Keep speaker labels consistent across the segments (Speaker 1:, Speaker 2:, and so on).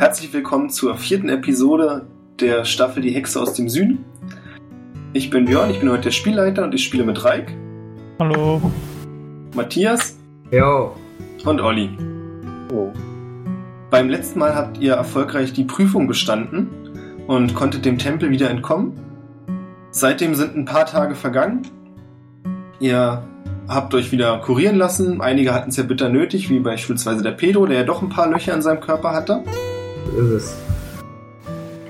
Speaker 1: Herzlich willkommen zur vierten Episode der Staffel Die Hexe aus dem Süden. Ich bin Björn, ich bin heute der Spielleiter und ich spiele mit Reik.
Speaker 2: Hallo.
Speaker 1: Matthias.
Speaker 3: Jo.
Speaker 1: Und Olli.
Speaker 3: Hallo.
Speaker 1: Beim letzten Mal habt ihr erfolgreich die Prüfung bestanden und konntet dem Tempel wieder entkommen. Seitdem sind ein paar Tage vergangen. Ihr habt euch wieder kurieren lassen. Einige hatten es ja bitter nötig, wie beispielsweise der Pedro, der ja doch ein paar Löcher in seinem Körper hatte.
Speaker 3: Ist es.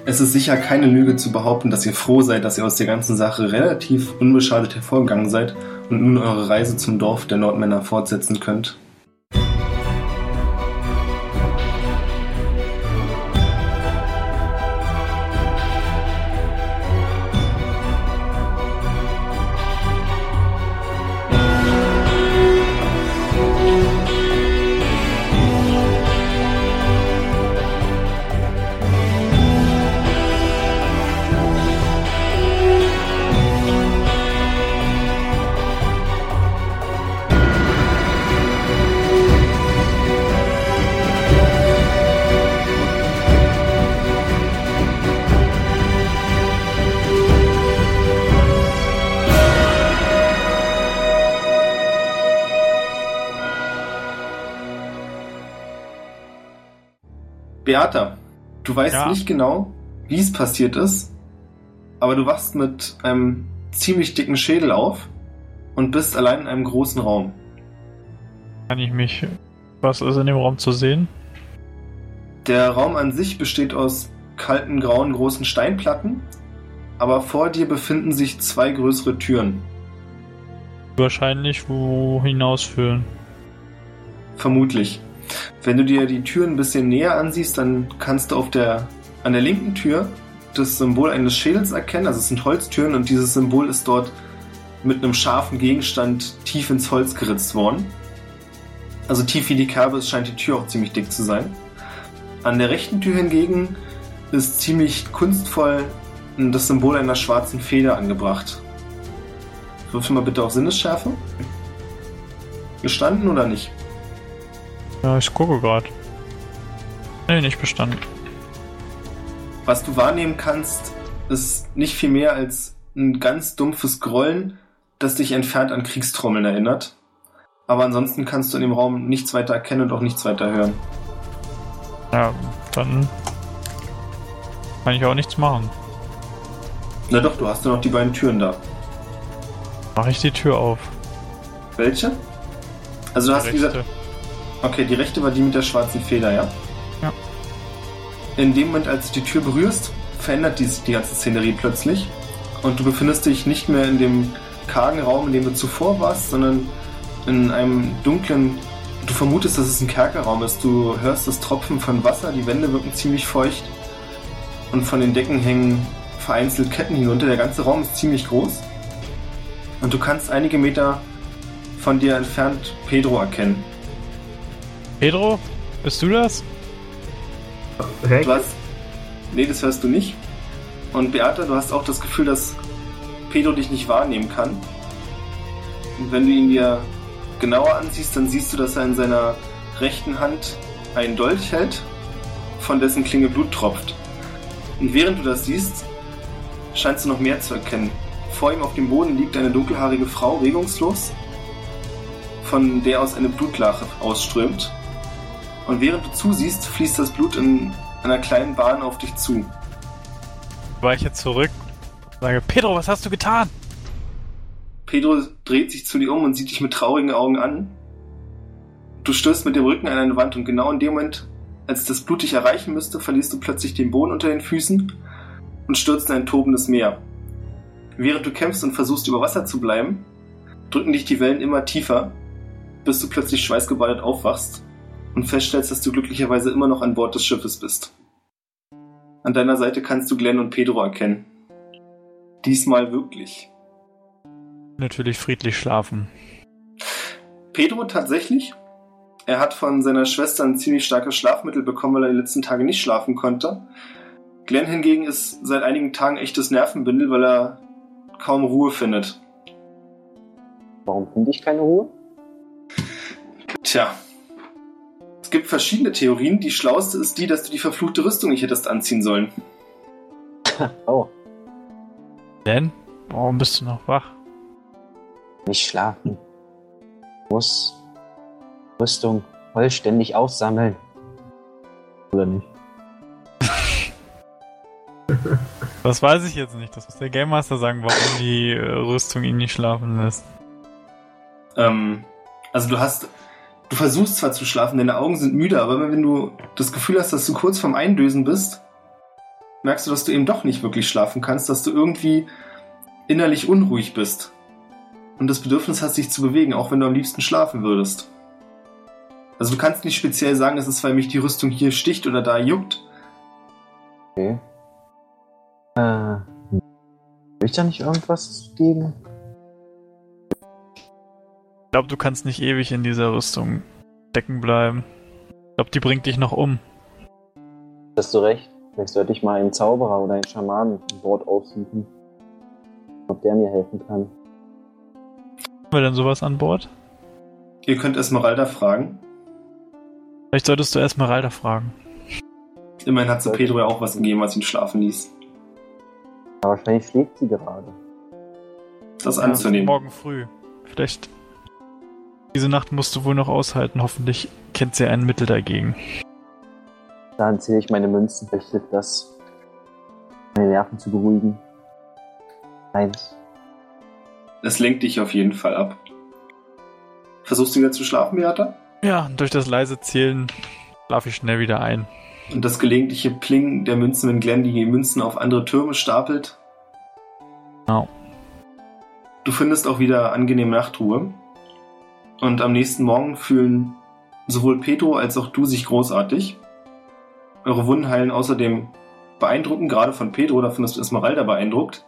Speaker 1: Es ist sicher keine Lüge zu behaupten, dass ihr froh seid, dass ihr aus der ganzen Sache relativ unbeschadet hervorgegangen seid und nun eure Reise zum Dorf der Nordmänner fortsetzen könnt. Beata, du weißt
Speaker 2: Ja.
Speaker 1: nicht genau, wie es passiert ist, aber du wachst mit einem ziemlich dicken Schädel auf und bist allein in einem großen Raum.
Speaker 2: Kann ich mich. Was ist in dem Raum zu sehen?
Speaker 1: Der Raum an sich besteht aus kalten, grauen, großen Steinplatten, aber vor dir befinden sich zwei größere Türen.
Speaker 2: Wahrscheinlich wo hinausführen.
Speaker 1: Vermutlich. Wenn du dir die Türen ein bisschen näher ansiehst, dann kannst du auf der, an der linken Tür das Symbol eines Schädels erkennen. Also es sind Holztüren und dieses Symbol ist dort mit einem scharfen Gegenstand tief ins Holz geritzt worden. Also tief wie die Kerbe ist, scheint die Tür auch ziemlich dick zu sein. An der rechten Tür hingegen ist ziemlich kunstvoll das Symbol einer schwarzen Feder angebracht. Würfel mal bitte auf Sinnesschärfe. Gestanden oder nicht?
Speaker 2: Ja, ich gucke gerade. Nee, nicht bestanden.
Speaker 1: Was du wahrnehmen kannst, ist nicht viel mehr als ein ganz dumpfes Grollen, das dich entfernt an Kriegstrommeln erinnert. Aber ansonsten kannst du in dem Raum nichts weiter erkennen und auch nichts weiter hören.
Speaker 2: Ja, dann kann ich auch nichts machen.
Speaker 1: Na doch, du hast ja noch die beiden Türen da.
Speaker 2: Mache ich die Tür auf.
Speaker 1: Welche? Also du hast
Speaker 2: Die
Speaker 1: wie gesagt,
Speaker 2: rechte.
Speaker 1: Okay, die rechte war die mit der schwarzen Feder, ja?
Speaker 2: Ja.
Speaker 1: In dem Moment, als du die Tür berührst, verändert die, die ganze Szenerie plötzlich. Und du befindest dich nicht mehr in dem kargen Raum, in dem du zuvor warst, sondern in einem dunklen. Du vermutest, dass es ein Kerkerraum ist. Du hörst das Tropfen von Wasser, die Wände wirken ziemlich feucht. Und von den Decken hängen vereinzelt Ketten hinunter. Der ganze Raum ist ziemlich groß. Und du kannst einige Meter von dir entfernt Pedro erkennen.
Speaker 2: Pedro, bist du das?
Speaker 3: Hä?
Speaker 1: Du hast. Nee, das hörst du nicht. Und Beata, du hast auch das Gefühl, dass Pedro dich nicht wahrnehmen kann. Und wenn du ihn dir genauer ansiehst, dann siehst du, dass er in seiner rechten Hand einen Dolch hält, von dessen Klinge Blut tropft. Und während du das siehst, scheinst du noch mehr zu erkennen. Vor ihm auf dem Boden liegt eine dunkelhaarige Frau regungslos, von der aus eine Blutlache ausströmt. Und während du zusiehst, fließt das Blut in einer kleinen Bahn auf dich zu.
Speaker 2: Weiche zurück. Sage, Pedro, was hast du getan?
Speaker 1: Pedro dreht sich zu dir um und sieht dich mit traurigen Augen an. Du stößt mit dem Rücken an eine Wand und genau in dem Moment, als das Blut dich erreichen müsste, verlierst du plötzlich den Boden unter den Füßen und stürzt in ein tobendes Meer. Während du kämpfst und versuchst über Wasser zu bleiben, drücken dich die Wellen immer tiefer, bis du plötzlich schweißgebadet aufwachst und feststellst, dass du glücklicherweise immer noch an Bord des Schiffes bist. An deiner Seite kannst du Glenn und Pedro erkennen. Diesmal wirklich.
Speaker 2: Natürlich friedlich schlafen.
Speaker 1: Pedro tatsächlich. Er hat von seiner Schwester ein ziemlich starkes Schlafmittel bekommen, weil er die letzten Tage nicht schlafen konnte. Glenn hingegen ist seit einigen Tagen echtes Nervenbündel, weil er kaum Ruhe findet.
Speaker 3: Warum finde ich keine Ruhe?
Speaker 1: Tja, Es gibt verschiedene Theorien. Die schlauste ist die, dass du die verfluchte Rüstung nicht hättest anziehen sollen.
Speaker 4: Oh,
Speaker 2: Denn? Warum bist du noch wach?
Speaker 4: nicht schlafen. Muss Rüstung vollständig aufsammeln. Oder nicht?
Speaker 2: Das weiß ich jetzt nicht. Das muss der Game Master sagen, warum die äh, Rüstung ihn nicht schlafen lässt.
Speaker 1: Ähm, also du hast, du versuchst zwar zu schlafen, deine Augen sind müde, aber wenn du das Gefühl hast, dass du kurz vorm Eindösen bist, merkst du, dass du eben doch nicht wirklich schlafen kannst, dass du irgendwie innerlich unruhig bist. Und das Bedürfnis hast, dich zu bewegen, auch wenn du am liebsten schlafen würdest. Also du kannst nicht speziell sagen, es ist, weil mich die Rüstung hier sticht oder da juckt.
Speaker 4: Okay. Äh, hm. will ich da nicht irgendwas geben?
Speaker 2: Ich glaube, du kannst nicht ewig in dieser Rüstung stecken bleiben. Ich glaube, die bringt dich noch um.
Speaker 4: Hast du recht. Vielleicht sollte ich mal einen Zauberer oder einen Schamanen an Bord aufsuchen. Ob der mir helfen kann.
Speaker 2: Haben wir denn sowas an Bord?
Speaker 1: Ihr könnt Esmeralda fragen.
Speaker 2: Vielleicht solltest du Esmeralda fragen.
Speaker 1: Immerhin hat sie Pedro ja auch was gegeben, was ihn schlafen ließ.
Speaker 4: Aber wahrscheinlich schläft sie gerade.
Speaker 1: Das anzunehmen.
Speaker 2: morgen früh. Vielleicht. Diese Nacht musst du wohl noch aushalten. Hoffentlich kennt sie ein Mittel dagegen.
Speaker 4: Dann zähle ich meine Münzen. Hilft das, meine Nerven zu beruhigen. Eins.
Speaker 1: Es lenkt dich auf jeden Fall ab. Versuchst du wieder zu schlafen, Beata?
Speaker 2: Ja, und durch das leise Zählen schlafe ich schnell wieder ein.
Speaker 1: Und das gelegentliche Plingen der Münzen, wenn Glenn die Münzen auf andere Türme stapelt.
Speaker 2: Genau.
Speaker 1: Du findest auch wieder angenehme Nachtruhe. Und am nächsten Morgen fühlen sowohl Pedro als auch du sich großartig. Eure Wunden heilen außerdem beeindruckend, gerade von Pedro, davon ist Esmeralda beeindruckt.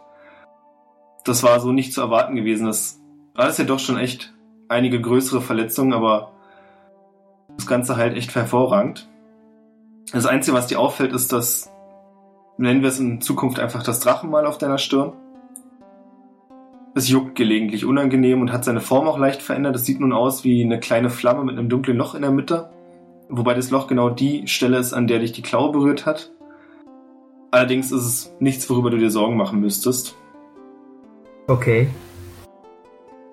Speaker 1: Das war so nicht zu erwarten gewesen. Das war das ja doch schon echt einige größere Verletzungen, aber das Ganze halt echt hervorragend. Das Einzige, was dir auffällt, ist, dass, nennen wir es in Zukunft einfach das Drachenmal auf deiner Stirn. Es juckt gelegentlich unangenehm und hat seine Form auch leicht verändert. Es sieht nun aus wie eine kleine Flamme mit einem dunklen Loch in der Mitte. Wobei das Loch genau die Stelle ist, an der dich die Klaue berührt hat. Allerdings ist es nichts, worüber du dir Sorgen machen müsstest.
Speaker 3: Okay.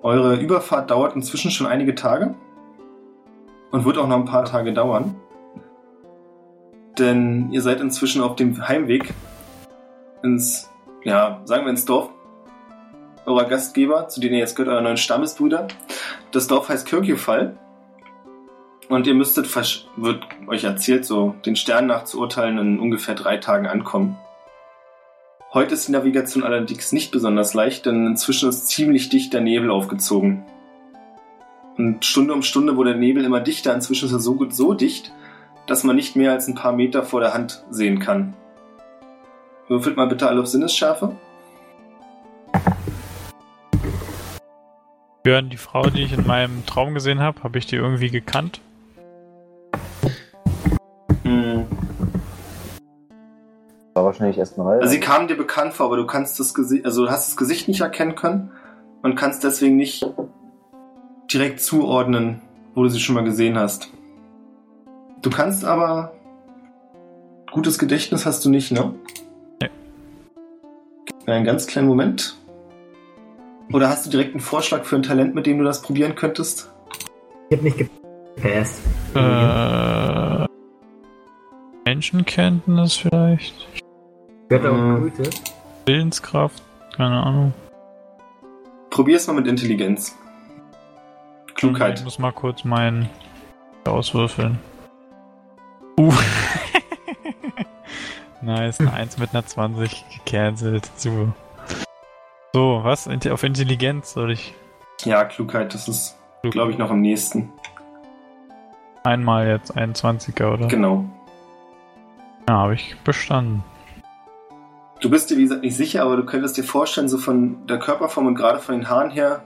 Speaker 1: Eure Überfahrt dauert inzwischen schon einige Tage und wird auch noch ein paar Tage dauern. Denn ihr seid inzwischen auf dem Heimweg ins, ja, sagen wir ins Dorf eurer Gastgeber, zu denen ihr jetzt gehört, euer neuen Stammesbrüder. Das Dorf heißt Kirkjufall. Und ihr müsstet, wird euch erzählt, so den Sternen nach zu urteilen, in ungefähr drei Tagen ankommen. Heute ist die Navigation allerdings nicht besonders leicht, denn inzwischen ist ziemlich dichter Nebel aufgezogen. Und Stunde um Stunde wurde der Nebel immer dichter, inzwischen ist er so, gut- so dicht, dass man nicht mehr als ein paar Meter vor der Hand sehen kann. Würfelt mal bitte alle auf Sinnesschärfe.
Speaker 2: Björn, die Frau, die ich in meinem Traum gesehen habe, habe ich die irgendwie gekannt?
Speaker 1: Hm.
Speaker 4: War wahrscheinlich erstmal.
Speaker 1: Also sie kam dir bekannt vor, aber du kannst das Gesicht, also du hast das Gesicht nicht erkennen können und kannst deswegen nicht direkt zuordnen, wo du sie schon mal gesehen hast. Du kannst aber gutes Gedächtnis hast du nicht, ne?
Speaker 2: Nee.
Speaker 1: Einen ganz kleinen Moment. Oder hast du direkt einen Vorschlag für ein Talent, mit dem du das probieren könntest?
Speaker 3: Ich hab nicht gepasst.
Speaker 2: Äh. Menschenkenntnis vielleicht?
Speaker 3: Gehört auch
Speaker 1: Mhm.
Speaker 3: Gute.
Speaker 2: Willenskraft? Keine Ahnung.
Speaker 1: Probier's mal mit Intelligenz.
Speaker 2: Ich
Speaker 1: Klugheit.
Speaker 2: muss mal kurz meinen auswürfeln. Uh. nice, eine 1 mit einer 20 gecancelt. Super. So, was? Auf Intelligenz soll ich
Speaker 1: Ja, Klugheit, das ist, glaube ich, noch am nächsten.
Speaker 2: einmal jetzt 21er, oder?
Speaker 1: Genau.
Speaker 2: Ja, habe ich bestanden.
Speaker 1: Du bist dir, wie gesagt, nicht sicher, aber du könntest dir vorstellen, so von der Körperform und gerade von den Haaren her,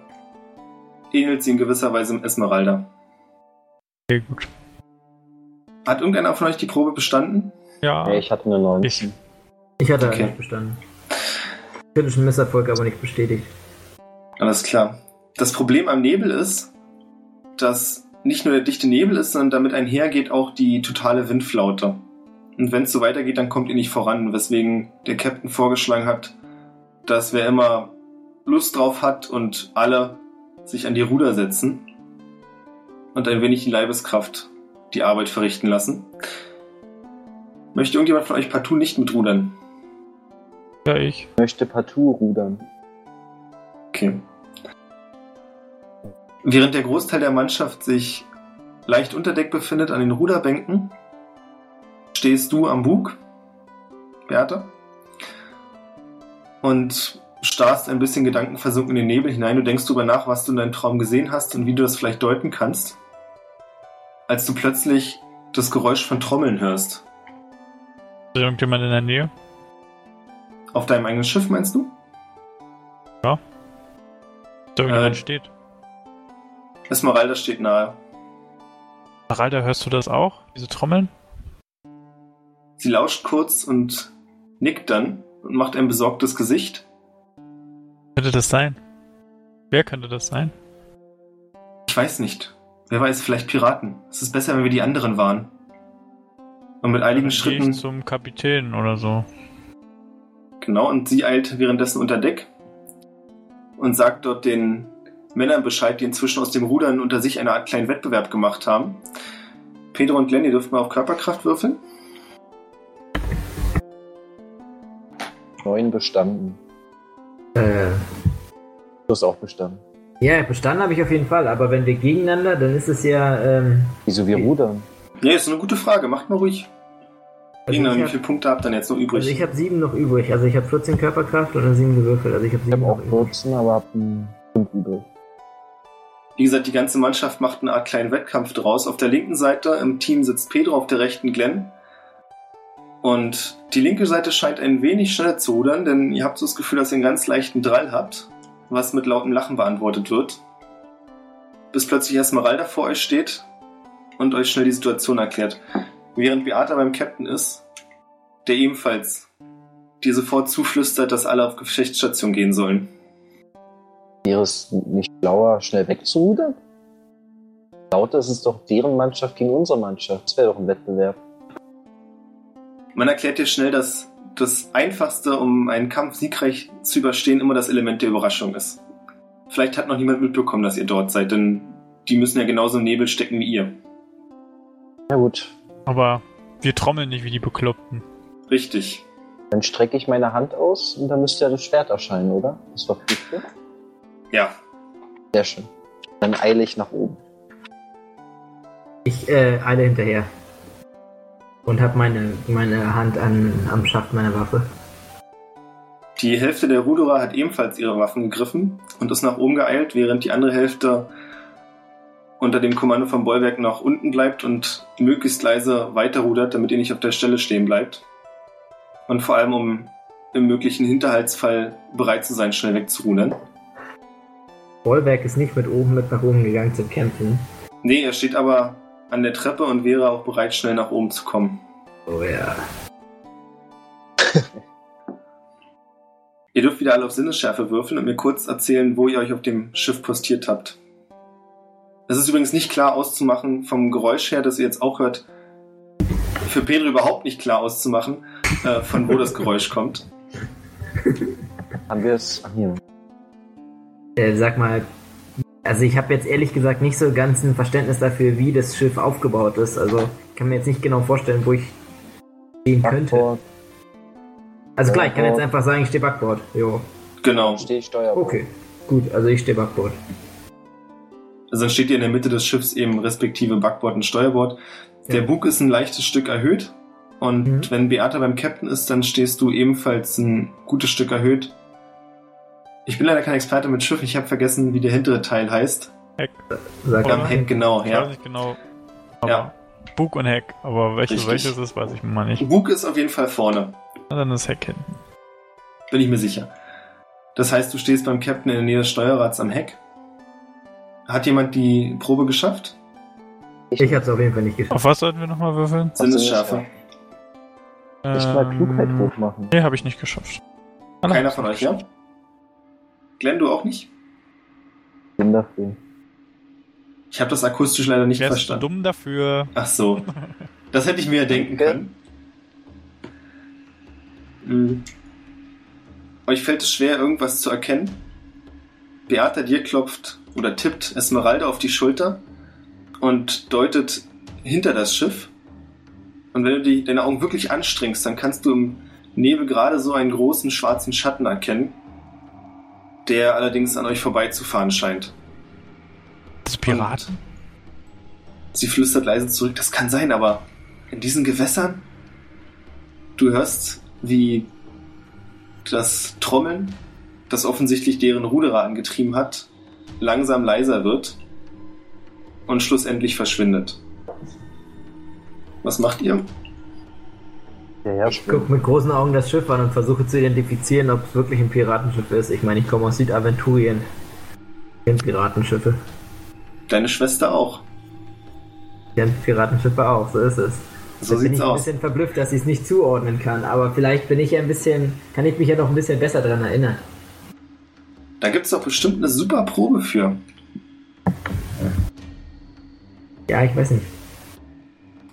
Speaker 1: ähnelt sie in gewisser Weise Esmeralda.
Speaker 2: Okay, gut.
Speaker 1: Hat irgendeiner von euch die Probe bestanden?
Speaker 2: Ja,
Speaker 4: Ja, ich hatte eine 19.
Speaker 2: ich.
Speaker 3: Ich hatte
Speaker 1: Okay.
Speaker 3: nicht bestanden. Kritischen Misserfolg aber nicht bestätigt.
Speaker 1: Alles klar. Das Problem am Nebel ist, dass nicht nur der dichte Nebel ist, sondern damit einhergeht auch die totale Windflaute. Und wenn es so weitergeht, dann kommt ihr nicht voran, weswegen der Captain vorgeschlagen hat, dass wer immer Lust drauf hat und alle sich an die Ruder setzen und ein wenig in Leibeskraft die Arbeit verrichten lassen. Möchte irgendjemand von euch partout nicht mitrudern?
Speaker 2: Ja, ich.
Speaker 4: Ich möchte partout rudern.
Speaker 1: Okay. Während der Großteil der Mannschaft sich leicht unter Deck befindet an den Ruderbänken, stehst du am Bug, Bertha, und starrst ein bisschen gedankenversunken in den Nebel hinein. Du denkst darüber nach, was du in deinem Traum gesehen hast und wie du das vielleicht deuten kannst, als du plötzlich das Geräusch von Trommeln hörst.
Speaker 2: Ist irgendjemand in der Nähe?
Speaker 1: Auf deinem eigenen Schiff, meinst du?
Speaker 2: Da irgendjemand
Speaker 1: Äh,
Speaker 2: steht.
Speaker 1: Esmeralda steht nahe.
Speaker 2: Haralda, hörst du das auch? Diese Trommeln?
Speaker 1: Sie lauscht kurz und nickt dann und macht ein besorgtes Gesicht.
Speaker 2: Könnte das sein? Wer könnte das sein?
Speaker 1: Ich weiß nicht. Wer weiß, vielleicht Piraten. Es ist besser, wenn wir die anderen waren. Und mit
Speaker 2: geh
Speaker 1: Schritten.
Speaker 2: zum Kapitän oder so.
Speaker 1: Genau, und sie eilt währenddessen unter Deck und sagt dort den Männern Bescheid, die inzwischen aus dem Rudern unter sich eine Art kleinen Wettbewerb gemacht haben. Pedro und Glenn, ihr dürft mal auf Körperkraft würfeln.
Speaker 4: Neun bestanden.
Speaker 3: Äh,
Speaker 4: Du hast auch bestanden.
Speaker 3: ja, bestanden habe ich auf jeden Fall, aber wenn wir gegeneinander, dann ist es ja. Ähm,
Speaker 4: Wieso wir rudern?
Speaker 1: Ja, ist eine gute Frage. Macht mal ruhig.
Speaker 3: Also ich
Speaker 1: wie
Speaker 3: hab-
Speaker 1: viele Punkte habt ihr jetzt noch übrig?
Speaker 3: also ich habe sieben noch übrig. Also ich habe 14 Körperkraft und dann sieben gewürfelt. Also ich habe
Speaker 4: Ich
Speaker 3: sieben
Speaker 4: habe auch
Speaker 3: noch übrig.
Speaker 4: 14, aber hab ein 5 übrig.
Speaker 1: Wie gesagt, die ganze Mannschaft macht eine Art kleinen Wettkampf draus. Auf der linken Seite im Team sitzt Pedro, auf der rechten Glenn. Und die linke Seite scheint ein wenig schneller zu rudern, denn ihr habt so das Gefühl, dass ihr einen ganz leichten Drall habt, was mit lautem Lachen beantwortet wird. Bis plötzlich Esmeralda vor euch steht und euch schnell die Situation erklärt. Während Beata beim Captain ist, der ebenfalls dir sofort zuflüstert, dass alle auf Gefechtsstation gehen sollen.
Speaker 4: Wäre es nicht schlauer, schnell wegzurudern? Lauter ist es doch deren Mannschaft gegen unsere Mannschaft. Das wäre doch ein Wettbewerb.
Speaker 1: Man erklärt dir schnell, dass das Einfachste, um einen Kampf siegreich zu überstehen, immer das Element der Überraschung ist. Vielleicht hat noch niemand mitbekommen, dass ihr dort seid, denn die müssen ja genauso im Nebel stecken wie ihr.
Speaker 4: Na gut,
Speaker 2: Aber wir trommeln nicht wie die Bekloppten.
Speaker 1: Richtig.
Speaker 4: dann strecke ich meine Hand aus und dann müsste ja das Schwert erscheinen, oder? Das war richtig.
Speaker 1: Ja.
Speaker 4: Sehr schön. Dann eile ich nach oben.
Speaker 3: Ich äh, eile hinterher. Und habe meine, meine Hand an, am Schaft meiner Waffe.
Speaker 1: Die Hälfte der Ruderer hat ebenfalls ihre Waffen gegriffen und ist nach oben geeilt, während die andere Hälfte unter dem Kommando vom Bollwerk nach unten bleibt und möglichst leise weiterrudert, damit ihr nicht auf der Stelle stehen bleibt. Und vor allem, um im möglichen Hinterhaltsfall bereit zu sein, schnell wegzurudern.
Speaker 3: Bollwerk ist nicht mit oben mit nach oben gegangen zum Kämpfen.
Speaker 1: Nee, er steht aber an der Treppe und wäre auch bereit, schnell nach oben zu kommen.
Speaker 3: Oh ja.
Speaker 1: Ihr dürft wieder alle auf Sinnesschärfe würfeln und mir kurz erzählen, wo ihr euch auf dem Schiff postiert habt. Es ist übrigens nicht klar auszumachen, vom Geräusch her, das ihr jetzt auch hört, für Pedro überhaupt nicht klar auszumachen, äh, von wo das Geräusch kommt.
Speaker 4: Haben wir es. Hier.
Speaker 3: Äh, sag mal, also ich habe jetzt ehrlich gesagt nicht so ganz ein Verständnis dafür, wie das Schiff aufgebaut ist. Also ich kann mir jetzt nicht genau vorstellen, wo ich stehen könnte.
Speaker 4: Backbord,
Speaker 3: Also klar, ich kann jetzt einfach sagen, ich stehe Backbord. Jo.
Speaker 1: Genau.
Speaker 4: stehe ich Steuerbord.
Speaker 3: Okay. Gut, also ich stehe Backbord.
Speaker 1: Also dann steht ihr in der Mitte des Schiffs eben respektive Backbord und Steuerbord. Der
Speaker 3: Ja.
Speaker 1: Bug ist ein leichtes Stück erhöht. Und
Speaker 3: Mhm.
Speaker 1: wenn Beata beim Captain ist, dann stehst du ebenfalls ein gutes Stück erhöht. Ich bin leider kein Experte mit Schiff, ich habe vergessen, wie der hintere Teil heißt.
Speaker 3: Sag
Speaker 2: Oder
Speaker 1: Am. Heck, genau,
Speaker 2: Ich
Speaker 1: ja.
Speaker 2: weiß nicht genau. Aber
Speaker 1: Ja.
Speaker 2: Bug und Heck. Aber welches welches ist, weiß ich mal nicht.
Speaker 1: Bug ist auf jeden Fall vorne,
Speaker 2: Na, dann ist Heck hinten.
Speaker 1: bin ich mir sicher. Das heißt, du stehst beim Captain in der Nähe des Steuerrads am Heck. Hat jemand die Probe geschafft?
Speaker 3: Ich habe es auf jeden Fall nicht geschafft.
Speaker 2: Auf was sollten wir nochmal würfeln?
Speaker 1: Sinnesschärfe.
Speaker 4: Nicht mal Klugheit
Speaker 2: Ähm,
Speaker 4: hochmachen.
Speaker 2: Nee, habe ich nicht geschafft. Alle
Speaker 1: Keiner
Speaker 2: haben's
Speaker 1: von euch, ja? Glenn, du auch nicht?
Speaker 4: Bin dafür.
Speaker 1: Ich habe das akustisch leider nicht
Speaker 2: Wärst du
Speaker 1: verstanden.
Speaker 2: dumm dafür?
Speaker 1: Ach so. Das hätte ich mir ja denken können. Hm. Euch fällt es schwer, irgendwas zu erkennen. Beata dir klopft oder tippt Esmeralda auf die Schulter und deutet hinter das Schiff. Und wenn du die, deine Augen wirklich anstrengst, dann kannst du im Nebel gerade so einen großen schwarzen Schatten erkennen, der allerdings an euch vorbeizufahren scheint.
Speaker 2: Das Piraten?
Speaker 1: Sie flüstert leise zurück, das kann sein, aber in diesen Gewässern? Du hörst, wie das Trommeln, das offensichtlich deren Ruderer angetrieben hat, langsam leiser wird und schlussendlich verschwindet. Was macht ihr?
Speaker 4: Ja,
Speaker 3: Ich gucke mit großen Augen das Schiff an und versuche zu identifizieren, ob es wirklich ein Piratenschiff ist. Ich meine, ich komme aus Südaventurien. Ich Piratenschiffe.
Speaker 1: Deine Schwester auch.
Speaker 3: Ich kenn Piratenschiffe auch, so ist es.
Speaker 1: So
Speaker 3: bin
Speaker 1: sieht's
Speaker 3: ich ein
Speaker 1: aus.
Speaker 3: bisschen verblüfft, dass ich es nicht zuordnen kann, aber vielleicht bin ich ja ein bisschen, kann ich mich ja noch ein bisschen besser dran erinnern.
Speaker 1: Da gibt's doch bestimmt eine super Probe für.
Speaker 3: Ja, ich weiß nicht.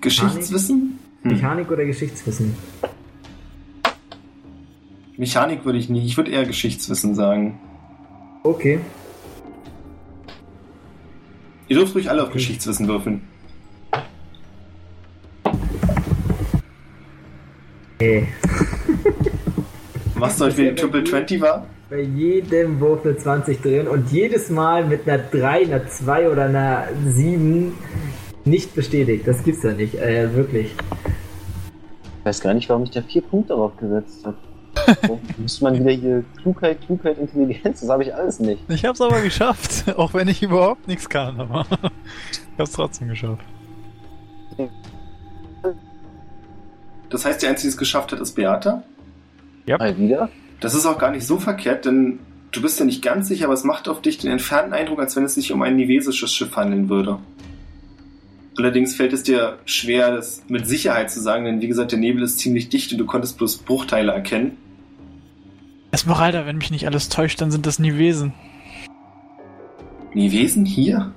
Speaker 1: Geschichtswissen? Hm.
Speaker 3: Mechanik oder Geschichtswissen?
Speaker 1: Mechanik würde ich nicht. Ich würde eher Geschichtswissen sagen.
Speaker 3: Okay.
Speaker 1: Ihr dürft ruhig alle auf Geschichtswissen würfeln.
Speaker 3: Hey.
Speaker 1: Was euch wie die Triple 20 war?
Speaker 3: Bei jedem Wurf eine 20 drin und jedes Mal mit einer 3, einer 2 oder einer 7 nicht bestätigt. Das gibt's ja nicht, äh, wirklich.
Speaker 4: Ich weiß gar nicht, warum ich da vier Punkte darauf gesetzt habe. Muss man wieder hier Klugheit, Klugheit, Intelligenz, das habe ich alles nicht.
Speaker 2: Ich hab's aber geschafft, auch wenn ich überhaupt nichts kann, aber ich hab's trotzdem geschafft.
Speaker 1: Das heißt, die Einzige, die es geschafft hat, ist Beata.
Speaker 4: Mal wieder?
Speaker 1: Das ist auch gar nicht so verkehrt, denn du bist ja nicht ganz sicher, aber es macht auf dich den entfernten Eindruck, als wenn es sich um ein nivesisches Schiff handeln würde. Allerdings fällt es dir schwer, das mit Sicherheit zu sagen, denn wie gesagt, der Nebel ist ziemlich dicht und du konntest bloß Bruchteile erkennen.
Speaker 2: Esmeralda, wenn mich nicht alles täuscht, dann sind das nie Wesen.
Speaker 1: Nivesen hier?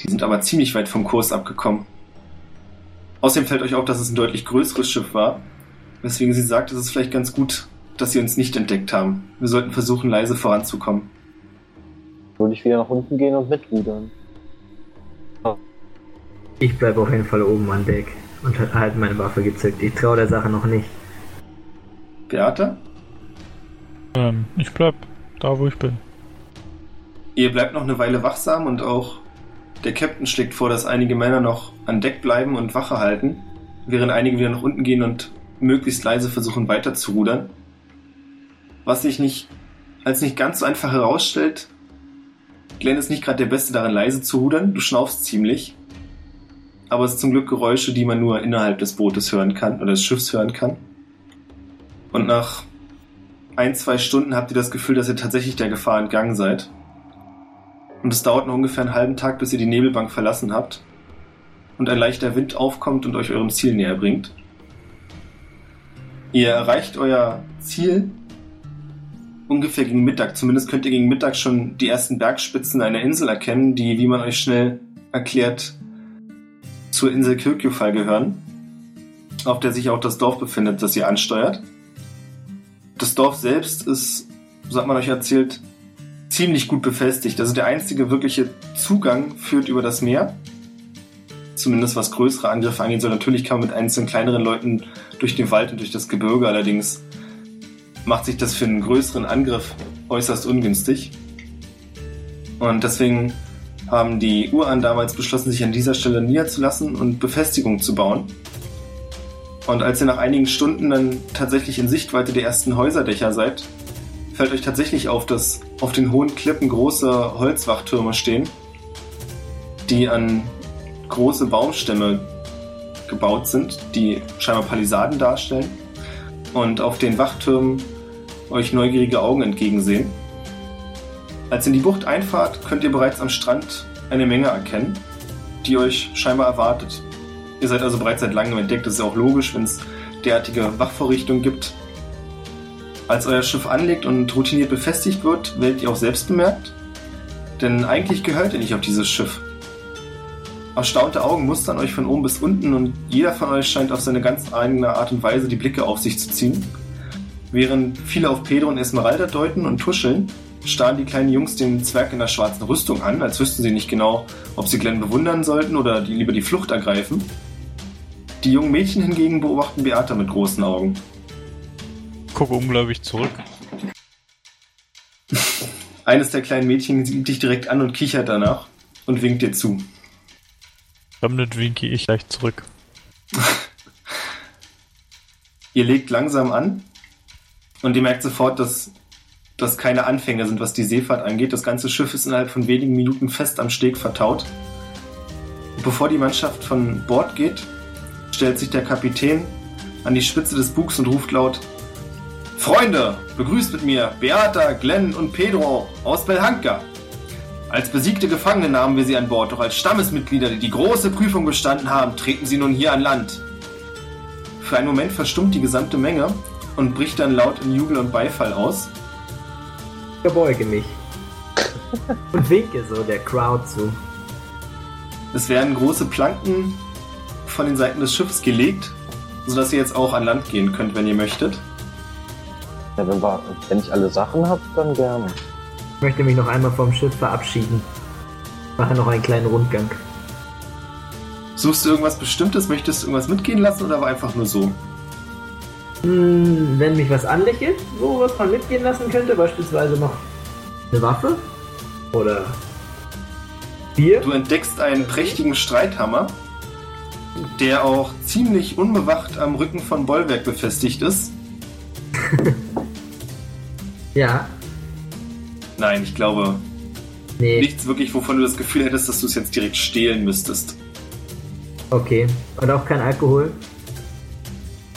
Speaker 1: Die sind aber ziemlich weit vom Kurs abgekommen. Außerdem fällt euch auf, dass es ein deutlich größeres Schiff war, weswegen sie sagt, es ist vielleicht ganz gut, dass sie uns nicht entdeckt haben. Wir sollten versuchen, leise voranzukommen.
Speaker 4: Würde ich wieder nach unten gehen und mitrudern.
Speaker 3: Ich bleibe auf jeden Fall oben an Deck und halte meine Waffe gezückt. Ich traue der Sache noch nicht.
Speaker 1: Beata?
Speaker 2: Ähm, ich bleib da, wo ich bin.
Speaker 1: Ihr bleibt noch eine Weile wachsam und auch der Captain schlägt vor, dass einige Männer noch an Deck bleiben und Wache halten, während einige wieder nach unten gehen und möglichst leise versuchen weiter zu rudern. Was sich nicht als nicht ganz so einfach herausstellt, Glenn ist nicht gerade der Beste darin, leise zu rudern. Du schnaufst ziemlich. Aber es sind zum Glück Geräusche, die man nur innerhalb des Bootes hören kann oder des Schiffs hören kann. Und nach ein, zwei Stunden habt ihr das Gefühl, dass ihr tatsächlich der Gefahr entgangen seid. Und es dauert noch ungefähr einen halben Tag, bis ihr die Nebelbank verlassen habt und ein leichter Wind aufkommt und euch eurem Ziel näher bringt. Ihr erreicht euer Ziel ungefähr gegen Mittag. Zumindest könnt ihr gegen Mittag schon die ersten Bergspitzen einer Insel erkennen, die, wie man euch schnell erklärt, zur Insel Kirkjufall gehören, auf der sich auch das Dorf befindet, das ihr ansteuert. Das Dorf selbst ist, so hat man euch erzählt, ziemlich gut befestigt. Also der einzige wirkliche Zugang führt über das Meer. Zumindest was größere Angriffe angeht. So natürlich kann man mit einzelnen kleineren Leuten durch den Wald und durch das Gebirge. Allerdings macht sich das für einen größeren Angriff äußerst ungünstig. Und deswegen haben die Uran damals beschlossen, sich an dieser Stelle niederzulassen und Befestigungen zu bauen. Und als ihr nach einigen Stunden dann tatsächlich in Sichtweite der ersten Häuserdächer seid, fällt euch tatsächlich auf, dass auf den hohen Klippen große Holzwachtürme stehen, die an große Baumstämme gebaut sind, die scheinbar Palisaden darstellen. Und auf den Wachtürmen euch neugierige Augen entgegensehen. Als ihr in die Bucht einfahrt, könnt ihr bereits am Strand eine Menge erkennen, die euch scheinbar erwartet. Ihr seid also bereits seit langem entdeckt, das ist ja auch logisch, wenn es derartige Wachvorrichtungen gibt. Als euer Schiff anlegt und routiniert befestigt wird, werdet ihr auch selbst bemerkt. Denn eigentlich gehört ihr nicht auf dieses Schiff. Erstaunte Augen mustern euch von oben bis unten und jeder von euch scheint auf seine ganz eigene Art und Weise die Blicke auf sich zu ziehen. Während viele auf Pedro und Esmeralda deuten und tuscheln, starren die kleinen Jungs den Zwerg in der schwarzen Rüstung an, als wüssten sie nicht genau, ob sie Glenn bewundern sollten oder die lieber die Flucht ergreifen. Die jungen Mädchen hingegen beobachten Beata mit großen Augen.
Speaker 2: Gucke ungläubig zurück.
Speaker 1: Eines der kleinen Mädchen sieht dich direkt an und kichert danach und winkt dir zu.
Speaker 2: Damit winke ich gleich zurück.
Speaker 1: Ihr legt langsam an und ihr merkt sofort, dass das keine Anfänge sind, was die Seefahrt angeht. Das ganze Schiff ist innerhalb von wenigen Minuten fest am Steg vertaut. Und bevor die Mannschaft von Bord geht, stellt sich der Kapitän an die Spitze des Bugs und ruft laut: Freunde, begrüßt mit mir Beata, Glenn und Pedro aus Belhanka. Als besiegte Gefangene nahmen wir sie an Bord, doch als Stammesmitglieder, die die große Prüfung bestanden haben, treten sie nun hier an Land. Für einen Moment verstummt die gesamte Menge und bricht dann laut in Jubel und Beifall aus.
Speaker 3: Ich verbeuge mich. Und winke so der Crowd zu.
Speaker 1: Es werden große Planken von den Seiten des Schiffes gelegt, sodass ihr jetzt auch an Land gehen könnt, wenn ihr möchtet.
Speaker 4: Ja, wenn, wir, wenn ich alle Sachen habe, dann gerne.
Speaker 3: Ich möchte mich noch einmal vom Schiff verabschieden. Mache noch einen kleinen Rundgang.
Speaker 1: Suchst du irgendwas Bestimmtes? Möchtest du irgendwas mitgehen lassen oder war einfach nur so?
Speaker 3: Hm, wenn mich was anlächelt, so was man mitgehen lassen könnte, beispielsweise noch eine Waffe oder Bier.
Speaker 1: Du entdeckst einen prächtigen Streithammer, der auch ziemlich unbewacht am Rücken von Bollwerk befestigt ist.
Speaker 3: Ja,
Speaker 1: Nein, ich glaube
Speaker 3: nee,
Speaker 1: nichts wirklich, wovon du das Gefühl hättest, dass du es jetzt direkt stehlen müsstest.
Speaker 3: okay. Und auch kein Alkohol.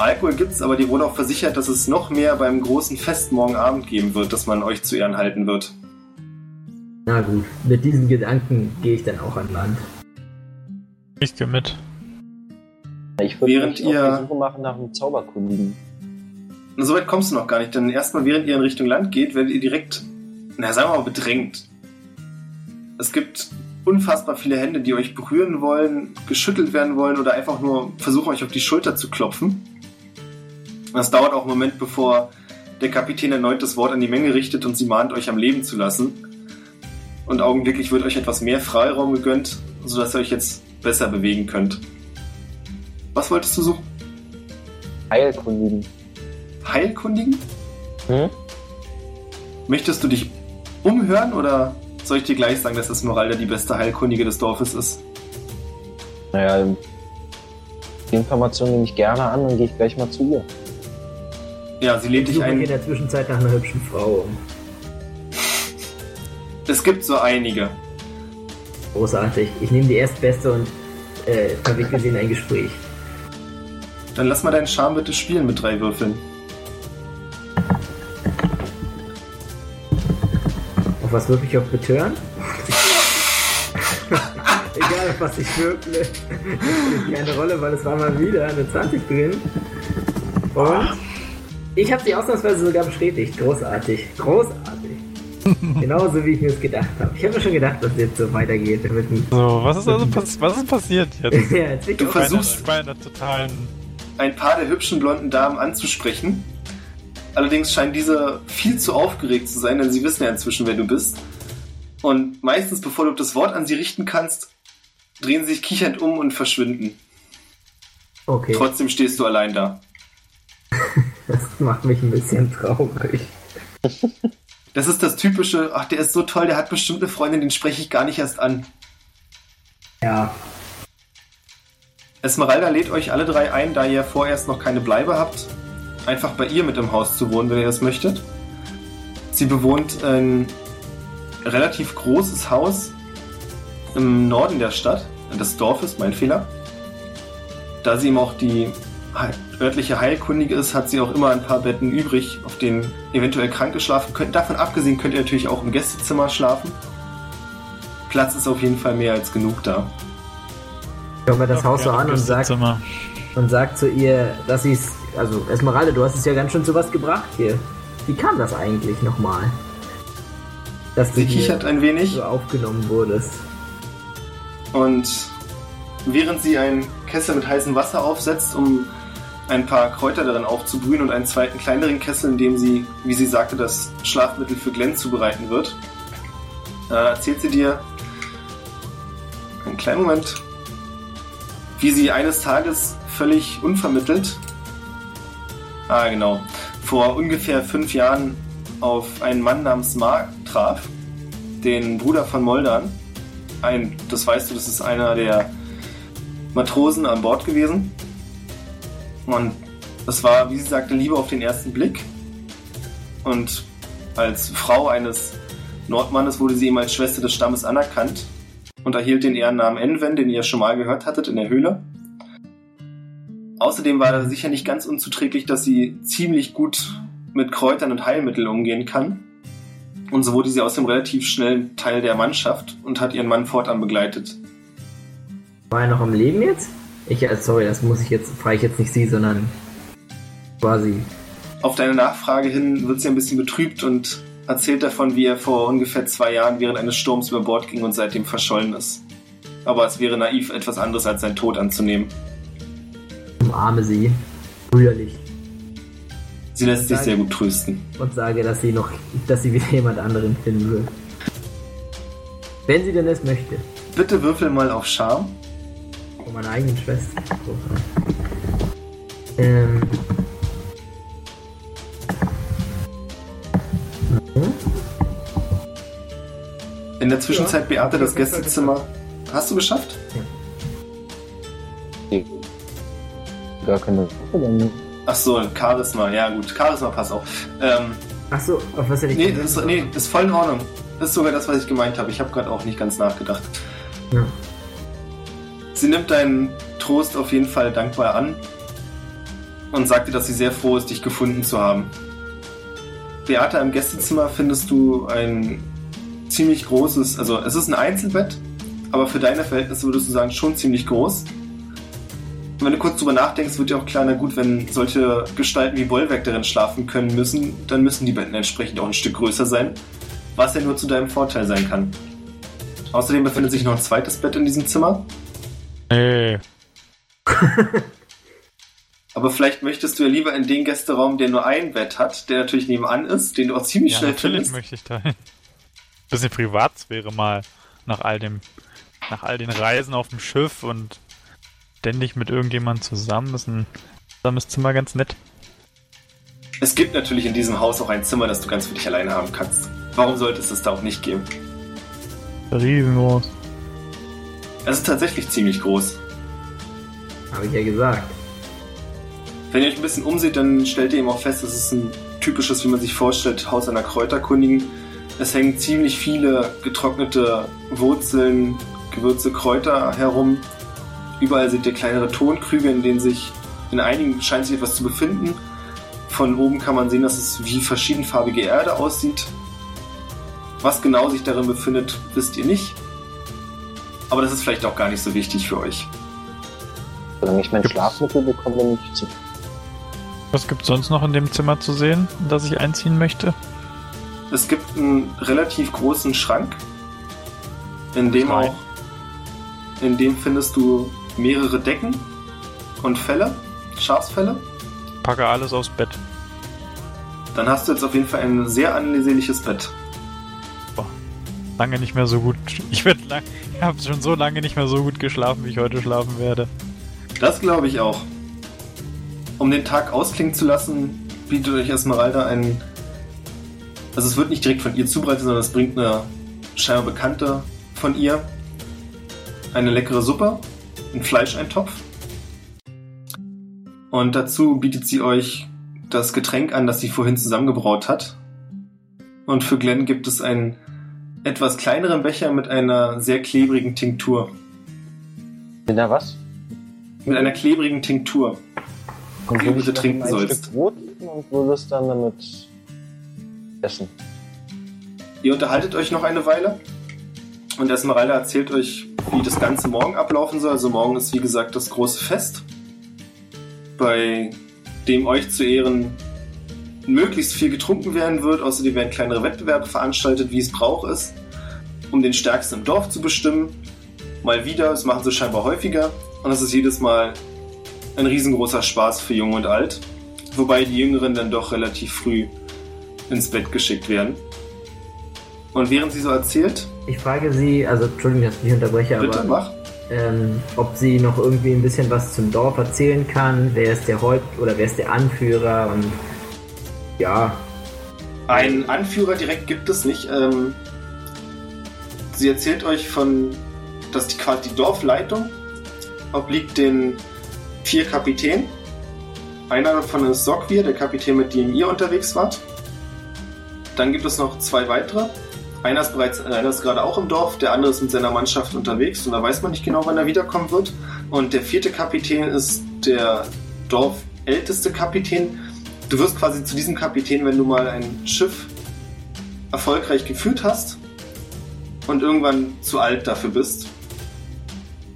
Speaker 1: Alkohol gibt's, aber dir wurde auch versichert, dass es noch mehr beim großen Fest morgen Abend geben wird, das man euch zu Ehren halten wird.
Speaker 3: Na gut, mit diesen Gedanken gehe ich dann auch an Land.
Speaker 2: Ich gehe mit.
Speaker 4: Ich würde
Speaker 1: Während
Speaker 4: mich auf
Speaker 1: ihr-
Speaker 4: die Suche machen nach einem Zauberkundigen.
Speaker 1: Und soweit kommst du noch gar nicht, denn erstmal während ihr in Richtung Land geht, werdet ihr direkt, na sagen wir mal, bedrängt. Es gibt unfassbar viele Hände, die euch berühren wollen, geschüttelt werden wollen oder einfach nur versuchen, euch auf die Schulter zu klopfen. Und Das dauert auch einen Moment, bevor der Kapitän erneut das Wort an die Menge richtet und sie mahnt, euch am Leben zu lassen. Und augenblicklich wird euch etwas mehr Freiraum gegönnt, sodass ihr euch jetzt besser bewegen könnt. Was wolltest du suchen?
Speaker 4: Heilkundigen.
Speaker 1: Heilkundigen?
Speaker 4: Hm?
Speaker 1: Möchtest du dich umhören oder soll ich dir gleich sagen, dass Esmeralda die beste Heilkundige des Dorfes ist?
Speaker 4: Naja, die Information nehme ich gerne an und gehe ich gleich mal zu ihr.
Speaker 1: Ja, sie lädt
Speaker 3: Ich
Speaker 1: dich
Speaker 3: mich in
Speaker 1: ein.
Speaker 3: der Zwischenzeit nach einer hübschen Frau um.
Speaker 1: Es gibt so einige.
Speaker 3: Großartig. Ich nehme die erstbeste und äh, verwickle sie in ein Gespräch.
Speaker 1: Dann lass mal deinen Charme bitte spielen mit drei Würfeln.
Speaker 3: Auf was würfel ich auf Betören? Egal, auf was ich würfle. Spielt keine Rolle, weil es war mal wieder eine 20 drin. Und ich habe sie ausnahmsweise sogar bestätigt. Großartig. Großartig. Genauso wie ich mir es gedacht habe. Ich habe mir schon gedacht, dass es jetzt so weitergeht. Mit dem
Speaker 2: So, was ist also pass was ist passiert jetzt?
Speaker 3: ja, jetzt
Speaker 1: Du versuchst-
Speaker 2: Bei einer, bei einer totalen.
Speaker 1: Ein paar der hübschen blonden Damen anzusprechen. Allerdings scheinen diese viel zu aufgeregt zu sein, denn sie wissen ja inzwischen, wer du bist. Und meistens, bevor du das Wort an sie richten kannst, drehen sie sich kichernd um und verschwinden.
Speaker 3: Okay,
Speaker 1: Trotzdem stehst du allein da.
Speaker 3: das macht mich ein bisschen traurig.
Speaker 1: Das ist das typische, ach, der ist so toll, der hat bestimmt eine Freundin, den spreche ich gar nicht erst an.
Speaker 3: Ja,
Speaker 1: Esmeralda lädt euch alle drei ein, da ihr vorerst noch keine Bleibe habt, einfach bei ihr mit im Haus zu wohnen, wenn ihr das möchtet. Sie bewohnt ein relativ großes Haus im Norden der Stadt, des Dorfes, mein Fehler. Da sie ihm auch die örtliche Heilkundige ist, hat sie auch immer ein paar Betten übrig, auf denen eventuell Kranke schlafen können. Davon abgesehen könnt ihr natürlich auch im Gästezimmer schlafen. Platz ist auf jeden Fall mehr als genug da.
Speaker 3: ich schaue mir das Haus so an und sag,
Speaker 2: Zimmer.
Speaker 3: und sag zu ihr, dass sie es. Also, Esmeralda, du hast es ja ganz schön zu was gebracht hier. Wie kam das eigentlich nochmal? Dass du
Speaker 1: Sie
Speaker 3: hier
Speaker 1: kichert ein wenig.
Speaker 3: so aufgenommen wurdest.
Speaker 1: Und während sie einen Kessel mit heißem Wasser aufsetzt, um ein paar Kräuter darin aufzubrühen und einen zweiten kleineren Kessel, in dem sie, wie sie sagte, das Schlafmittel für Glenn zubereiten wird, äh, erzählt sie dir einen kleinen Moment, wie sie eines Tages völlig unvermittelt, ah genau, vor ungefähr fünf Jahren auf einen Mann namens Mark traf, den Bruder von Moldan. Ein, das weißt du, das ist einer der Matrosen an Bord gewesen. Und das war, wie sie sagte, Liebe auf den ersten Blick. Und als Frau eines Nordmannes wurde sie ihm als Schwester des Stammes anerkannt und erhielt den Ehrennamen Enven, den ihr schon mal gehört hattet in der Höhle. Außerdem war er sicher nicht ganz unzuträglich, dass sie ziemlich gut mit Kräutern und Heilmitteln umgehen kann. Und so wurde sie aus dem relativ schnellen Teil der Mannschaft und hat ihren Mann fortan begleitet.
Speaker 3: War er noch am Leben jetzt? Ich, äh, sorry, das muss ich jetzt, frage ich jetzt nicht sie, sondern quasi.
Speaker 1: Auf deine Nachfrage hin wird sie ein bisschen betrübt und erzählt davon, wie er vor ungefähr zwei Jahren während eines Sturms über Bord ging und seitdem verschollen ist. Aber es wäre naiv, etwas anderes als sein Tod anzunehmen.
Speaker 3: Umarme sie. Brüderlich.
Speaker 1: Sie lässt sich sehr gut trösten.
Speaker 3: Und sage, dass sie noch, dass sie wieder jemand anderen finden wird. Wenn sie denn es möchte.
Speaker 1: Bitte würfel mal auf Charme.
Speaker 3: Von meiner eigenen Schwester. Ähm.
Speaker 1: In der Zwischenzeit,
Speaker 3: Ja,
Speaker 1: Beate, das Gästezimmer. Hast du geschafft?
Speaker 4: Gar keine Sache.
Speaker 1: Ach so, Charisma. Ja, gut. Charisma passt auch. Ähm,
Speaker 3: Achso, auf was hätte ich
Speaker 1: nee, das ist, nee, ist voll in Ordnung. Das ist sogar das, was ich gemeint habe. Ich habe gerade auch nicht ganz nachgedacht.
Speaker 3: Ja.
Speaker 1: Sie nimmt deinen Trost auf jeden Fall dankbar an und sagt dir, dass sie sehr froh ist, dich gefunden zu haben. Beate, im Gästezimmer findest du ein ziemlich großes, also es ist ein Einzelbett, aber für deine Verhältnisse würdest du sagen schon ziemlich groß. Und wenn du kurz drüber nachdenkst, wird dir auch klar, na gut, wenn solche Gestalten wie Bollwerk darin schlafen können müssen, dann müssen die Betten entsprechend auch ein Stück größer sein, was ja nur zu deinem Vorteil sein kann. Außerdem befindet sich noch ein zweites Bett in diesem Zimmer,
Speaker 2: Nee.
Speaker 1: Aber vielleicht möchtest du ja lieber in den Gästeraum, der nur ein Bett hat, der natürlich nebenan ist, den du auch ziemlich
Speaker 2: Ja,
Speaker 1: schnell
Speaker 2: natürlich
Speaker 1: findest.
Speaker 2: möchte ich dahin. Bisschen Privatsphäre mal nach all dem, nach all den Reisen auf dem Schiff und ständig mit irgendjemandem zusammen. ist ein zusammenes Zimmer ganz nett.
Speaker 1: Es gibt natürlich in diesem Haus auch ein Zimmer, das du ganz für dich alleine haben kannst. Warum sollte es das da auch nicht geben?
Speaker 2: Riesengroß.
Speaker 1: Es ist tatsächlich ziemlich groß.
Speaker 3: Habe ich ja gesagt.
Speaker 1: Wenn ihr euch ein bisschen umseht, dann stellt ihr eben auch fest, es ist ein typisches, wie man sich vorstellt, Haus einer Kräuterkundigen. Es hängen ziemlich viele getrocknete Wurzeln, Gewürze, Kräuter herum. Überall seht ihr kleinere Tonkrüge, in denen sich, in einigen scheint sich etwas zu befinden. Von oben kann man sehen, dass es wie verschiedenfarbige Erde aussieht. Was genau sich darin befindet, wisst ihr nicht. Aber das ist vielleicht auch gar nicht so wichtig für euch.
Speaker 4: Solange ich mein
Speaker 2: Gibt's-
Speaker 4: Schlafmittel bekomme, bin ich zu.
Speaker 2: Was gibt's sonst noch in dem Zimmer zu sehen, in das ich einziehen möchte?
Speaker 1: Es gibt einen relativ großen Schrank, in dem
Speaker 2: Rein.
Speaker 1: auch, in dem findest du mehrere Decken und Felle, Schafsfelle.
Speaker 2: Packe alles aufs Bett.
Speaker 1: Dann hast du jetzt auf jeden Fall ein sehr ansehnliches Bett.
Speaker 2: Lange nicht mehr so gut. Ich werde lang. Ich habe schon so lange nicht mehr so gut geschlafen, wie ich heute schlafen werde.
Speaker 1: Das glaube ich auch. Um den Tag ausklingen zu lassen, bietet euch Esmeralda einen. Also es wird nicht direkt von ihr zubereitet, sondern es bringt eine scheinbar Bekannte von ihr. Eine leckere Suppe, einen Fleischeintopf. Und dazu bietet sie euch das Getränk an, das sie vorhin zusammengebraut hat. Und für Glenn gibt es einen etwas kleineren Becher mit einer sehr klebrigen Tinktur.
Speaker 4: Bin da was?
Speaker 1: Mit einer klebrigen Tinktur.
Speaker 4: Und würde
Speaker 1: du
Speaker 4: noch
Speaker 1: trinken
Speaker 4: ein
Speaker 1: sollst.
Speaker 4: Stück Brot und würde es dann damit essen.
Speaker 1: Ihr unterhaltet euch noch eine Weile und Esmeralda erzählt euch, wie das Ganze morgen ablaufen soll. Also morgen ist wie gesagt das große Fest, bei dem euch zu Ehren möglichst viel getrunken werden wird. Außerdem werden kleinere Wettbewerbe veranstaltet, wie es Brauch ist, um den Stärksten im Dorf zu bestimmen. mal wieder, das machen sie scheinbar häufiger und es ist jedes Mal ein riesengroßer Spaß für Jung und Alt, wobei die Jüngeren dann doch relativ früh ins Bett geschickt werden. Und während sie so erzählt,
Speaker 3: Ich frage Sie, also Entschuldigung, dass ich dich unterbreche,
Speaker 1: bitte
Speaker 3: aber
Speaker 1: mach,
Speaker 3: ähm, ob sie noch irgendwie ein bisschen was zum Dorf erzählen kann. Wer ist der Häupt oder wer ist der Anführer und ja,
Speaker 1: Einen Anführer direkt gibt es nicht. Ähm, sie erzählt euch von, dass die, quasi die Dorfleitung obliegt den vier Kapitänen. Einer davon ist Sokvir, der Kapitän, mit dem ihr unterwegs wart. Dann gibt es noch zwei weitere. Einer ist bereits, einer ist gerade auch im Dorf, der andere ist mit seiner Mannschaft unterwegs und da weiß man nicht genau, wann er wiederkommen wird. Und der vierte Kapitän ist der dorfälteste Kapitän, du wirst quasi zu diesem Kapitän, wenn du mal ein Schiff erfolgreich geführt hast und irgendwann zu alt dafür bist.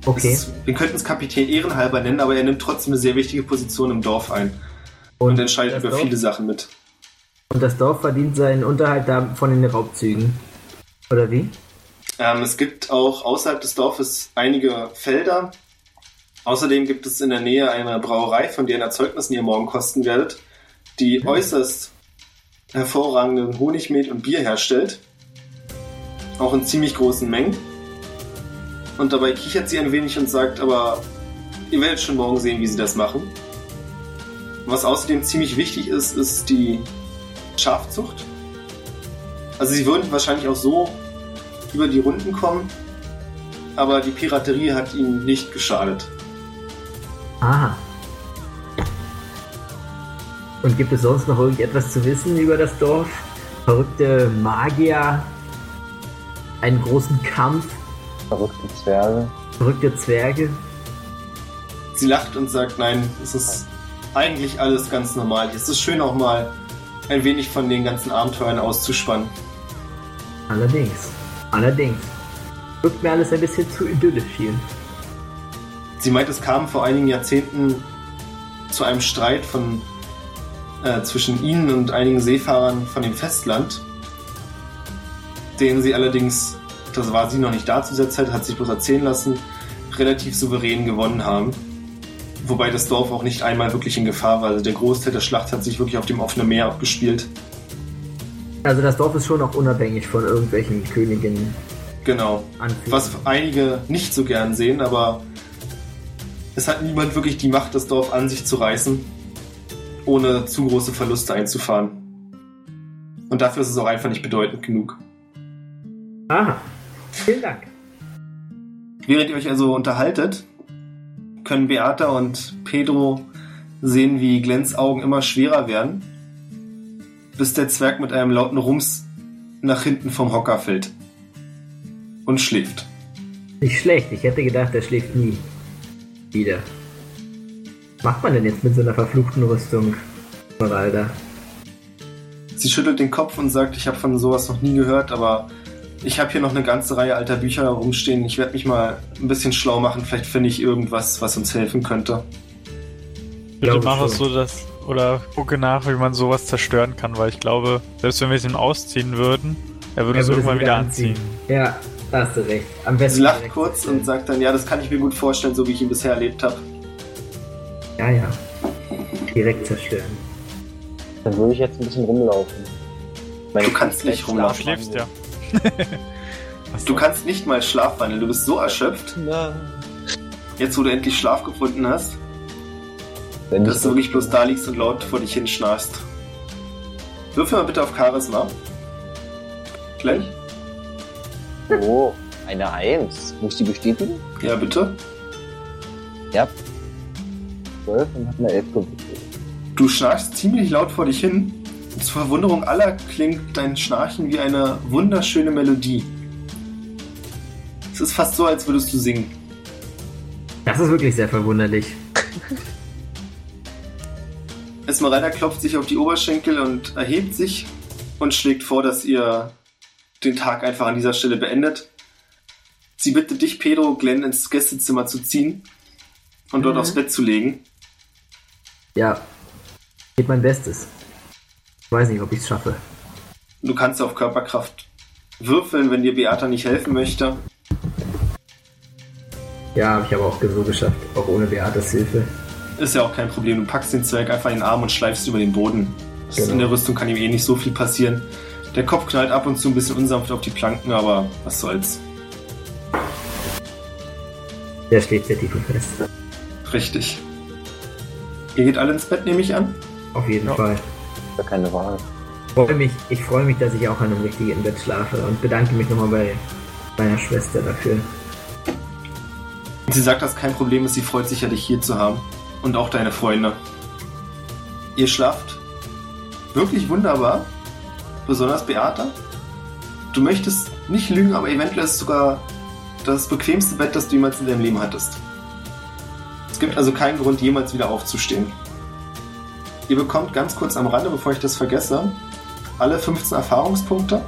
Speaker 3: okay.
Speaker 1: Ist, wir könnten es Kapitän ehrenhalber nennen, aber er nimmt trotzdem eine sehr wichtige Position im Dorf ein und, entscheidet
Speaker 3: das
Speaker 1: über
Speaker 3: Dorf,
Speaker 1: viele Sachen mit.
Speaker 3: Und das Dorf verdient seinen Unterhalt da von den Raubzügen. Oder wie?
Speaker 1: Ähm, es gibt auch außerhalb des Dorfes einige Felder. Außerdem gibt es in der Nähe eine Brauerei, von deren Erzeugnissen ihr morgen kosten werdet, die äußerst hervorragenden Honigmet und Bier herstellt. Auch in ziemlich großen Mengen. Und dabei kichert sie ein wenig und sagt, aber ihr werdet schon morgen sehen, wie sie das machen. Was außerdem ziemlich wichtig ist, ist die Schafzucht. Also sie würden wahrscheinlich auch so über die Runden kommen, aber die Piraterie hat ihnen nicht geschadet.
Speaker 3: Aha. Und gibt es sonst noch irgendetwas zu wissen über das Dorf? Verrückte Magier, einen großen Kampf,
Speaker 4: Verrückte Zwerge.
Speaker 3: verrückte Zwerge.
Speaker 1: Sie lacht und sagt, nein, es ist eigentlich alles ganz normal. Es ist schön auch mal ein wenig von den ganzen Abenteuern auszuspannen.
Speaker 3: Allerdings. Allerdings. Wirkt mir alles ein bisschen zu idyllisch hier.
Speaker 1: Sie meint, es kam vor einigen Jahrzehnten zu einem Streit von, äh, zwischen ihnen und einigen Seefahrern von dem Festland, den sie allerdings, das war sie noch nicht da zu dieser Zeit, hat sich bloß erzählen lassen, relativ souverän gewonnen haben. Wobei das Dorf auch nicht einmal wirklich in Gefahr war. Also der Großteil der Schlacht hat sich wirklich auf dem offenen Meer abgespielt.
Speaker 3: Also das Dorf ist schon auch unabhängig von irgendwelchen Königinnen
Speaker 1: Genau.
Speaker 3: anführen.
Speaker 1: Was einige nicht so gern sehen, aber es hat niemand wirklich die Macht, das Dorf an sich zu reißen, ohne zu große Verluste einzufahren. Und dafür ist es auch einfach nicht bedeutend genug.
Speaker 3: Aha. Vielen Dank.
Speaker 1: Während ihr euch also unterhaltet, können Beata und Pedro sehen, wie Glens Augen immer schwerer werden, bis der Zwerg mit einem lauten Rums nach hinten vom Hocker fällt und schläft.
Speaker 3: Nicht schlecht. Ich hätte gedacht, er schläft nie. Wieder. Was macht man denn jetzt mit so einer verfluchten Rüstung, Moralda?
Speaker 1: Sie schüttelt den Kopf und sagt, ich habe von sowas noch nie gehört, aber ich habe hier noch eine ganze Reihe alter Bücher herumstehen. Ich werde mich mal ein bisschen schlau machen. Vielleicht finde ich irgendwas, was uns helfen könnte.
Speaker 2: Bitte mach es so, dass. Oder gucke nach, wie man sowas zerstören kann, weil ich glaube, selbst wenn wir es ihm ausziehen würden, er würde
Speaker 3: Er
Speaker 2: es
Speaker 3: würde
Speaker 2: irgendwann wieder anziehen.
Speaker 3: Ja, da hast du recht. Am besten
Speaker 1: Sie lacht kurz und sagt dann, ja, das kann ich mir gut vorstellen, so wie ich ihn bisher erlebt habe.
Speaker 3: Ja, ja. Direkt zerstören.
Speaker 4: Dann würde ich jetzt ein bisschen rumlaufen. Meine
Speaker 1: Du kannst nicht
Speaker 2: Du
Speaker 1: rumlaufen.
Speaker 2: schläfst ja.
Speaker 1: Du kannst nicht mal schlafwandeln. Du bist so erschöpft,
Speaker 4: Na.
Speaker 1: jetzt wo du endlich Schlaf gefunden hast,
Speaker 4: Wenn
Speaker 1: dass du wirklich bloß da liegst und laut vor dich hin schnarchst. Würfel mal bitte auf Charisma. Glenn?
Speaker 4: Oh, eine Eins. Muss ich die bestätigen?
Speaker 1: Ja, bitte.
Speaker 4: Ja. 12 und hat eine 11 gewürfelt.
Speaker 1: Du schnarchst ziemlich laut vor dich hin. Und zur Verwunderung aller klingt dein Schnarchen wie eine wunderschöne Melodie. Es ist fast so, als würdest du singen.
Speaker 3: Das ist wirklich sehr verwunderlich.
Speaker 1: Esmeralda klopft sich auf die Oberschenkel und erhebt sich und schlägt vor, dass ihr den Tag einfach an dieser Stelle beendet. Sie bittet dich, Pedro, Glenn ins Gästezimmer zu ziehen und dort
Speaker 3: Mhm.
Speaker 1: aufs Bett zu legen.
Speaker 3: Ja. Geht mein Bestes. Ich weiß nicht, ob ich es schaffe.
Speaker 1: Du kannst auf Körperkraft würfeln, wenn dir Beata nicht helfen möchte.
Speaker 3: Ja, habe ich aber auch so geschafft, auch ohne Beates Hilfe.
Speaker 1: Ist ja auch kein Problem. Du packst den Zwerg einfach in den Arm und schleifst über den Boden.
Speaker 3: Genau.
Speaker 1: In der Rüstung kann ihm eh nicht so viel passieren. Der Kopf knallt ab und zu ein bisschen unsanft auf die Planken, aber was soll's.
Speaker 3: Der steht sehr tief und fest.
Speaker 1: Richtig. Ihr geht alle ins Bett, nehme ich an.
Speaker 3: Auf jeden
Speaker 2: Ja.
Speaker 3: Fall.
Speaker 4: Ja, keine Wahl.
Speaker 3: Freue mich, ich freue mich, dass ich auch an einem richtigen Bett schlafe und bedanke mich nochmal bei meiner Schwester dafür.
Speaker 1: Sie sagt, dass kein Problem ist. Sie freut sich ja, dich hier zu haben. Und auch deine Freunde. Ihr schlaft wirklich wunderbar. Besonders Beata. Du möchtest nicht lügen, aber eventuell ist es sogar das bequemste Bett, das du jemals in deinem Leben hattest. Es gibt also keinen Grund, jemals wieder aufzustehen. Ihr bekommt ganz kurz am Rande, bevor ich das vergesse, alle 15 Erfahrungspunkte.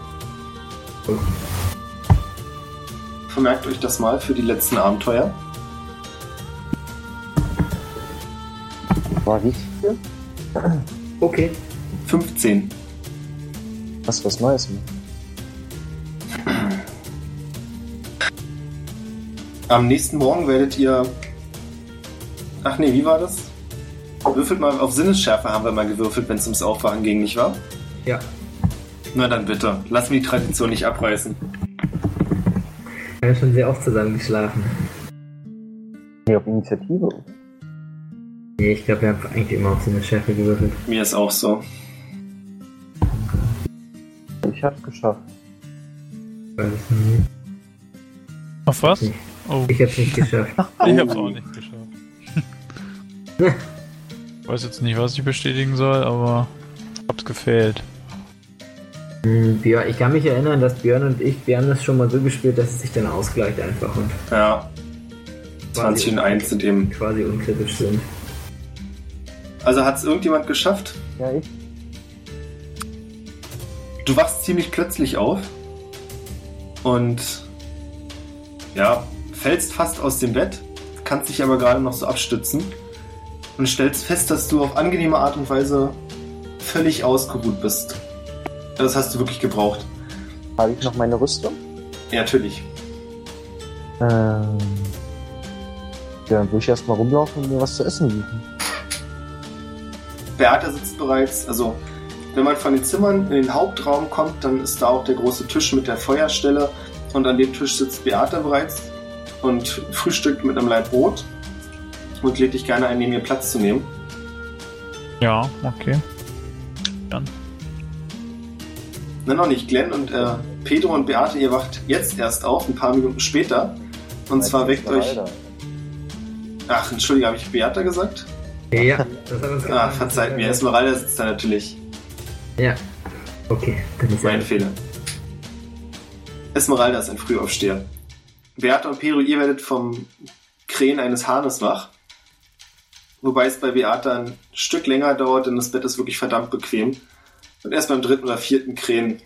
Speaker 1: Vermerkt euch das mal für die letzten Abenteuer.
Speaker 4: War wie viel?
Speaker 3: Okay.
Speaker 1: 15.
Speaker 4: Was was Neues. Mann.
Speaker 1: Am nächsten Morgen werdet ihr. Ach nee, wie war das? Würfelt mal auf Sinnesschärfe haben wir mal gewürfelt, wenn es ums Aufwachen ging, nicht wahr?
Speaker 3: Ja.
Speaker 1: Na dann bitte. Lass mir die Tradition nicht abreißen.
Speaker 3: Wir haben schon sehr oft zusammen geschlafen.
Speaker 4: Nee, auf Initiative.
Speaker 3: Nee, ich glaube, wir haben eigentlich immer auf so eine Schärfe gewürfelt.
Speaker 1: Mir ist auch so.
Speaker 4: Ich hab's geschafft.
Speaker 3: Ich weiß es noch nicht.
Speaker 2: Auf was? Oh,
Speaker 3: Ich hab's nicht geschafft.
Speaker 2: ich hab's auch nicht geschafft. Weiß jetzt nicht, was ich bestätigen soll, aber hab's gefehlt.
Speaker 3: Hm, Björn, ich kann mich erinnern, dass Björn und ich, wir haben das schon mal so gespielt, dass es sich dann ausgleicht einfach und
Speaker 1: Ja. 20 und 1 sind eben.
Speaker 3: quasi unkritisch sind.
Speaker 1: Also hat es irgendjemand geschafft?
Speaker 4: Ja, ich.
Speaker 1: Du wachst ziemlich plötzlich auf und ja, fällst fast aus dem Bett, kannst dich aber gerade noch so abstützen und stellst fest, dass du auf angenehme Art und Weise völlig ausgeruht bist. Das hast du wirklich gebraucht.
Speaker 4: Habe ich noch meine Rüstung?
Speaker 1: Ja, natürlich.
Speaker 4: Ähm. Ja, dann würde ich erstmal rumlaufen und mir was zu essen suchen.
Speaker 1: Beate sitzt bereits, also wenn man von den Zimmern in den Hauptraum kommt, dann ist da auch der große Tisch mit der Feuerstelle und an dem Tisch sitzt Beate bereits und frühstückt mit einem Laib Brot und lädt dich gerne ein, neben ihr Platz zu nehmen.
Speaker 2: Ja, okay.
Speaker 1: Nein, noch nicht. Glenn und äh, Pedro und Beate, ihr wacht jetzt erst auf, ein paar Minuten später. Und zwar weckt euch. Ach, entschuldige, habe ich Beate gesagt?
Speaker 3: Ja, das hat uns
Speaker 1: Ah, verzeiht mir. Esmeralda sitzt da natürlich.
Speaker 3: Ja. Okay, dann ist
Speaker 1: Mein
Speaker 3: er.
Speaker 1: Fehler. Esmeralda ist ein Frühaufsteher. Beate und Pedro, ihr werdet vom Krähen eines Hahnes wach. Wobei es bei Beate ein Stück länger dauert, denn das Bett ist wirklich verdammt bequem. Und erst beim dritten oder vierten Krähen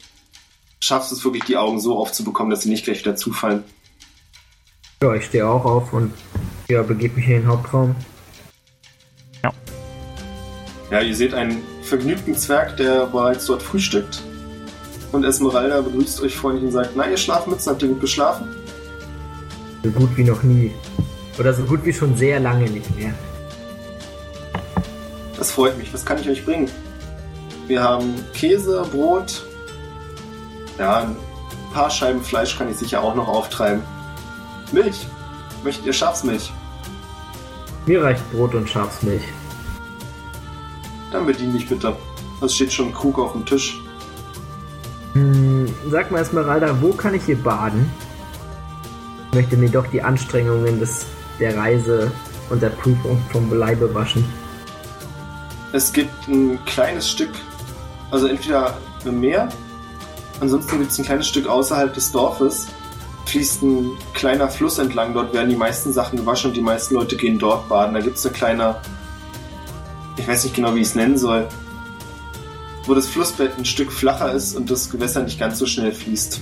Speaker 1: schaffst du es wirklich, die Augen so aufzubekommen, dass sie nicht gleich wieder zufallen.
Speaker 3: Ja, ich stehe auch auf und ja, begebe mich in den Hauptraum.
Speaker 1: Ja, ihr seht einen vergnügten Zwerg, der bereits dort frühstückt. Und Esmeralda begrüßt euch freundlich und sagt, na, ihr Schlafmützen, habt ihr gut geschlafen?
Speaker 3: So gut wie noch nie. Oder so gut wie schon sehr lange nicht mehr.
Speaker 1: Das freut mich. Was kann ich euch bringen? Wir haben Käse, Brot. Ja, ein paar Scheiben Fleisch kann ich sicher auch noch auftreiben. Milch. Möchtet ihr Schafsmilch?
Speaker 3: Mir reicht Brot und Schafsmilch.
Speaker 1: Dann bedien dich bitte. Es steht schon ein Krug auf dem Tisch.
Speaker 3: Hm, sag mal Esmeralda, wo kann ich hier baden? Ich möchte mir doch die Anstrengungen des, der Reise und der Prüfung vom Leibe waschen.
Speaker 1: Es gibt ein kleines Stück, also entweder im Meer, ansonsten gibt es ein kleines Stück außerhalb des Dorfes. Fließt ein kleiner Fluss entlang, dort werden die meisten Sachen gewaschen und die meisten Leute gehen dort baden. Da gibt es eine kleine, ich weiß nicht genau, wie ich es nennen soll, wo das Flussbett ein Stück flacher ist und das Gewässer nicht ganz so schnell fließt.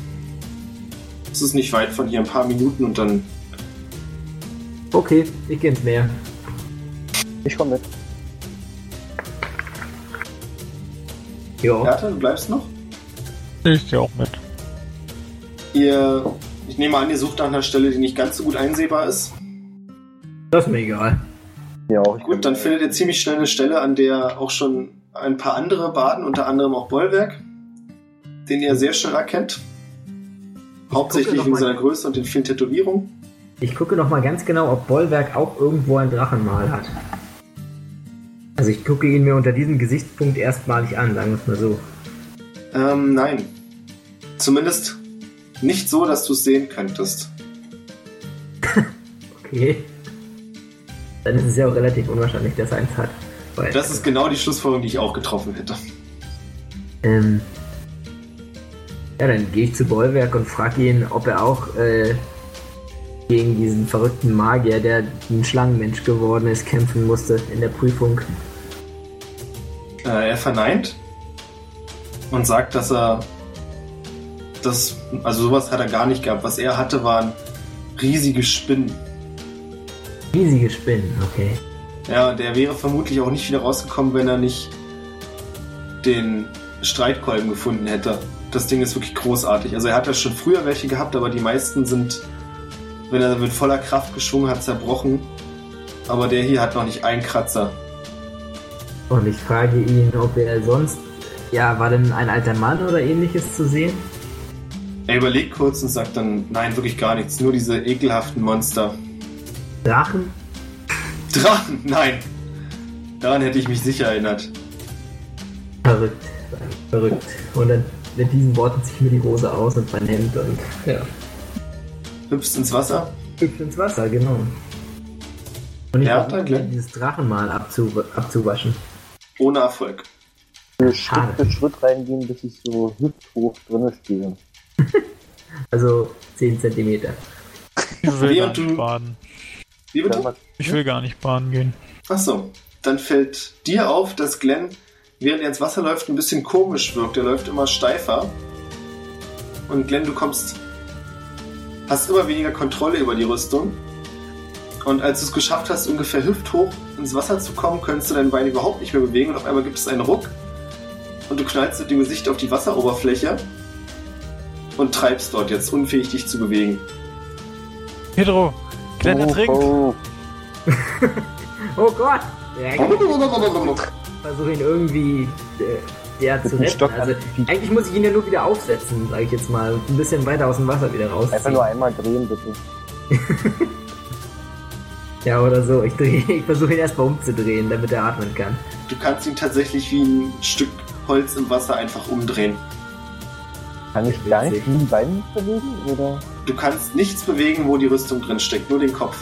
Speaker 1: Es ist nicht weit von hier, ein paar Minuten und dann
Speaker 3: Okay, ich gehe ins Meer.
Speaker 4: Ich komme mit.
Speaker 3: Jo.
Speaker 1: Bertha, du bleibst noch?
Speaker 2: Ich gehe auch mit.
Speaker 1: Ihr, ich nehme an, ihr sucht nach einer Stelle, die nicht ganz so gut einsehbar ist.
Speaker 3: Das ist mir egal.
Speaker 4: Ja, auch. Ich
Speaker 1: Gut, dann findet ihr ziemlich schnell eine Stelle, an der auch schon ein paar andere baden, unter anderem auch Bollwerk, den ihr sehr schnell erkennt. Hauptsächlich
Speaker 3: noch
Speaker 1: wegen seiner Größe und den vielen Tätowierungen.
Speaker 3: Ich gucke noch mal ganz genau, ob Bollwerk auch irgendwo ein Drachenmal hat. Also ich gucke ihn mir unter diesem Gesichtspunkt erstmalig an, sagen wir es mal so.
Speaker 1: Ähm, nein. Zumindest nicht so, dass du es sehen könntest.
Speaker 3: Okay. Dann ist es ja auch relativ unwahrscheinlich, dass er eins hat. Weil,
Speaker 1: Das ist genau die Schlussfolgerung, die ich auch getroffen hätte.
Speaker 3: ähm, ja, dann gehe ich zu Bollwerk und frage ihn, ob er auch äh, gegen diesen verrückten Magier, der ein Schlangenmensch geworden ist, kämpfen musste in der Prüfung.
Speaker 1: Äh, er verneint und sagt, dass er das, also sowas hat er gar nicht gehabt. Was er hatte, waren riesige Spinnen.
Speaker 3: Riesige Spinnen, okay.
Speaker 1: Ja, der wäre vermutlich auch nicht wieder rausgekommen, wenn er nicht den Streitkolben gefunden hätte. Das Ding ist wirklich großartig. Also er hat ja schon früher welche gehabt, aber die meisten sind, wenn er mit voller Kraft geschwungen hat, zerbrochen. Aber der hier hat noch nicht einen Kratzer.
Speaker 3: Und ich frage ihn, ob er sonst. Ja, war denn ein alter Mann oder ähnliches zu sehen?
Speaker 1: Er überlegt kurz und sagt dann, nein, wirklich gar nichts. Nur diese ekelhaften Monster.
Speaker 3: Drachen?
Speaker 1: Drachen, nein. Daran hätte ich mich sicher erinnert.
Speaker 3: Verrückt. Verrückt. Und dann mit diesen Worten ziehe ich mir die Hose aus und mein Hemd und ja.
Speaker 1: Hüpfst ins Wasser.
Speaker 3: Hüpft ins Wasser, genau. Und ich
Speaker 1: Ja,
Speaker 3: versuche dieses Drachenmal abzu abzuwaschen.
Speaker 1: Ohne Erfolg.
Speaker 4: Schritt für Schritt reingehen, bis ich so hüfthoch drinne stehe.
Speaker 3: Also 10 Zentimeter.
Speaker 2: Ich will gar nicht
Speaker 1: du-
Speaker 2: baden.
Speaker 1: Wie bitte?
Speaker 2: Ich will gar nicht baden gehen.
Speaker 1: Achso, dann fällt dir auf, dass Glenn, während er ins Wasser läuft, ein bisschen komisch wirkt. Er läuft immer steifer. Und Glenn, du kommst, hast immer weniger Kontrolle über die Rüstung. Und als du es geschafft hast, ungefähr hüfthoch ins Wasser zu kommen, kannst du dein Bein überhaupt nicht mehr bewegen. Und auf einmal gibt es einen Ruck. Und du knallst mit dem Gesicht auf die Wasseroberfläche. Und treibst dort jetzt, unfähig dich zu bewegen.
Speaker 2: Pedro, Glenn
Speaker 4: Oh, oh.
Speaker 3: Oh Gott! Ja, ich versuche ihn irgendwie äh, ja, zu retten. Also, eigentlich muss ich ihn ja nur wieder aufsetzen, sage ich jetzt mal. Und ein bisschen weiter aus dem Wasser wieder rausziehen.
Speaker 4: Einfach nur einmal drehen, bitte.
Speaker 3: Ja, oder so. Ich, dreh- ich versuche ihn erstmal umzudrehen, damit er atmen kann.
Speaker 1: Du kannst ihn tatsächlich wie ein Stück Holz im Wasser einfach umdrehen.
Speaker 4: Kann ich gar nicht die Beine nicht bewegen? Oder?
Speaker 1: Du kannst nichts bewegen, wo die Rüstung drin steckt, nur den Kopf.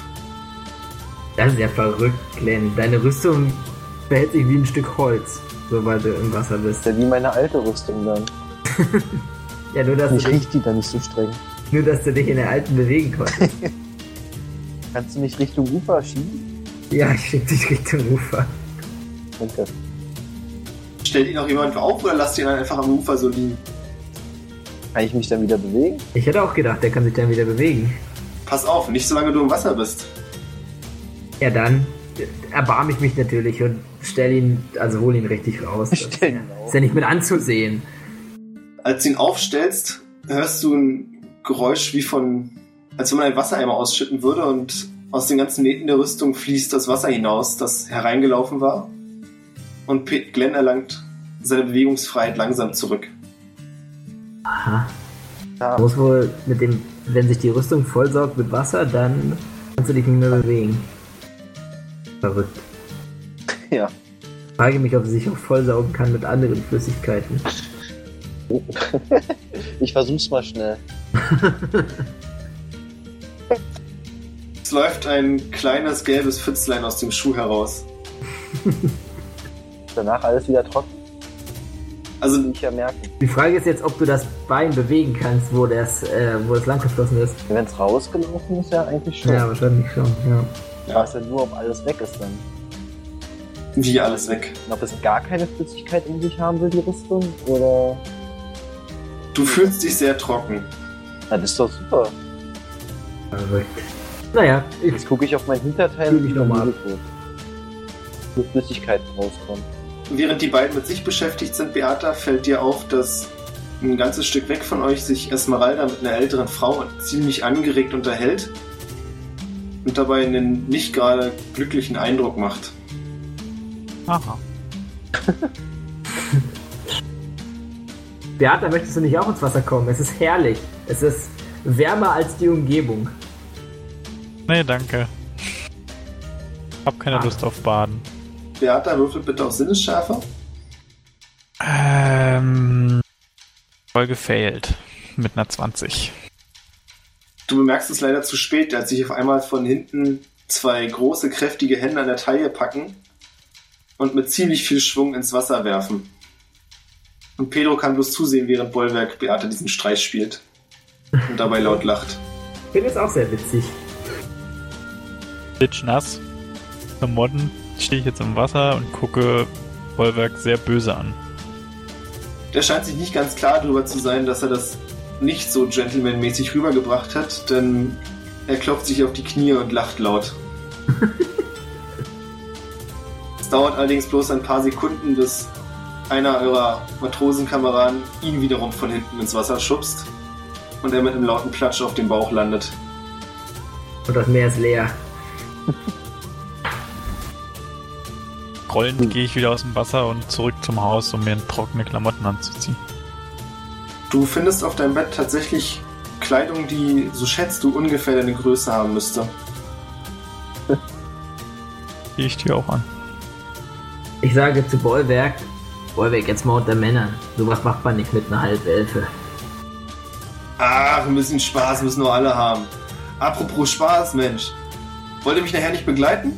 Speaker 3: Das ist ja verrückt, Glenn. Deine Rüstung verhält sich wie ein Stück Holz, sobald du im Wasser bist.
Speaker 4: Das ist ja wie meine alte Rüstung dann.
Speaker 3: Ja, nur dass, du
Speaker 4: Ich
Speaker 3: dich,
Speaker 4: rieche die dann nicht so streng.
Speaker 3: nur, dass du dich in der alten bewegen konntest.
Speaker 4: Kannst du mich Richtung Ufer schieben?
Speaker 3: ja, ich schick dich Richtung Ufer.
Speaker 4: Danke.
Speaker 1: Stellt ihn auch jemand auf oder lasst ihn dann einfach am Ufer so liegen?
Speaker 4: Kann ich mich dann wieder bewegen?
Speaker 3: Ich hätte auch gedacht, der kann sich dann wieder bewegen.
Speaker 1: Pass auf, nicht solange du im Wasser bist.
Speaker 3: Ja, dann erbarme ich mich natürlich und stell ihn, also hol ihn richtig raus.
Speaker 4: Stell ihn
Speaker 3: ist
Speaker 4: auf.
Speaker 3: ja nicht mit anzusehen.
Speaker 1: Als du ihn aufstellst, hörst du ein Geräusch wie von, als wenn man einen Wassereimer ausschütten würde und aus den ganzen Nähten der Rüstung fließt das Wasser hinaus, das hereingelaufen war. Und Glenn erlangt seine Bewegungsfreiheit langsam zurück.
Speaker 3: Aha.
Speaker 4: Ja,
Speaker 3: Muss wohl mit dem, wenn sich die Rüstung vollsaugt mit Wasser, dann kannst du dich nicht mehr bewegen. Verrückt.
Speaker 4: ja.
Speaker 3: Frage mich, ob sie sich auch vollsaugen kann mit anderen Flüssigkeiten.
Speaker 4: Ich versuch's mal schnell.
Speaker 1: Es läuft ein kleines gelbes Pfützlein aus dem Schuh heraus.
Speaker 4: Danach alles wieder trocken,
Speaker 1: Also
Speaker 4: ich ja merken.
Speaker 3: Die Frage ist jetzt, ob du das Bein bewegen kannst, wo das, äh, wo das langgeflossen ist.
Speaker 4: Wenn es rausgelaufen ist, ja eigentlich schon.
Speaker 3: Ja, wahrscheinlich schon, ja.
Speaker 4: Ja. ja nur, ob alles weg ist dann.
Speaker 1: wie alles weg.
Speaker 4: Und ob es gar keine Flüssigkeit in sich haben will, die Rüstung, oder...
Speaker 1: Du fühlst dich sehr trocken.
Speaker 4: Das ist doch super.
Speaker 3: Verrückt. Naja, ich,
Speaker 4: Jetzt gucke ich auf mein Hinterteil
Speaker 3: Fühl mich noch mal ab.
Speaker 4: Wo Flüssigkeit rauskommt.
Speaker 1: Während die beiden mit sich beschäftigt sind, Beata, fällt dir auf, dass ein ganzes Stück weg von euch sich Esmeralda mit einer älteren Frau ziemlich angeregt unterhält. und dabei einen nicht gerade glücklichen Eindruck macht.
Speaker 2: Aha.
Speaker 3: Beata, möchtest du nicht auch ins Wasser kommen? Es ist herrlich. Es ist wärmer als die Umgebung.
Speaker 2: Nee, danke. Hab keine
Speaker 3: Ah.
Speaker 2: Lust auf Baden.
Speaker 1: Beata, würfel bitte auf Sinnesschärfe.
Speaker 2: Ähm. Voll gefailt. Mit einer 20.
Speaker 1: Du bemerkst es leider zu spät, als sich auf einmal von hinten zwei große, kräftige Hände an der Taille packen und mit ziemlich viel Schwung ins Wasser werfen. Und Pedro kann bloß zusehen, während Bollwerk Beate diesen Streich spielt und dabei laut lacht.
Speaker 3: Ich finde es auch sehr witzig.
Speaker 2: Klitschnass. Klamotten. Stehe ich jetzt im Wasser und gucke Bollwerk sehr böse an.
Speaker 1: Der scheint sich nicht ganz klar darüber zu sein, dass er das nicht so gentlemanmäßig rübergebracht hat, denn er klopft sich auf die Knie und lacht laut. es dauert allerdings bloß ein paar Sekunden, bis einer eurer Matrosenkameraden ihn wiederum von hinten ins Wasser schubst und er mit einem lauten Platsch auf dem Bauch landet.
Speaker 3: Und das Meer ist leer.
Speaker 2: Rollend gehe ich wieder aus dem Wasser und zurück zum Haus, um mir trockene Klamotten anzuziehen.
Speaker 1: Du findest auf deinem Bett tatsächlich Kleidung, die, so schätzt du, ungefähr deine Größe haben müsste.
Speaker 2: Gehe ich dir auch an.
Speaker 3: Ich sage zu Bollwerk, Bollwerk, jetzt mal unter Männern. Sowas macht man nicht mit einer Halbelfe.
Speaker 1: Ach, ein bisschen Spaß müssen wir alle haben. Apropos Spaß, Mensch. Wollt ihr mich nachher nicht begleiten?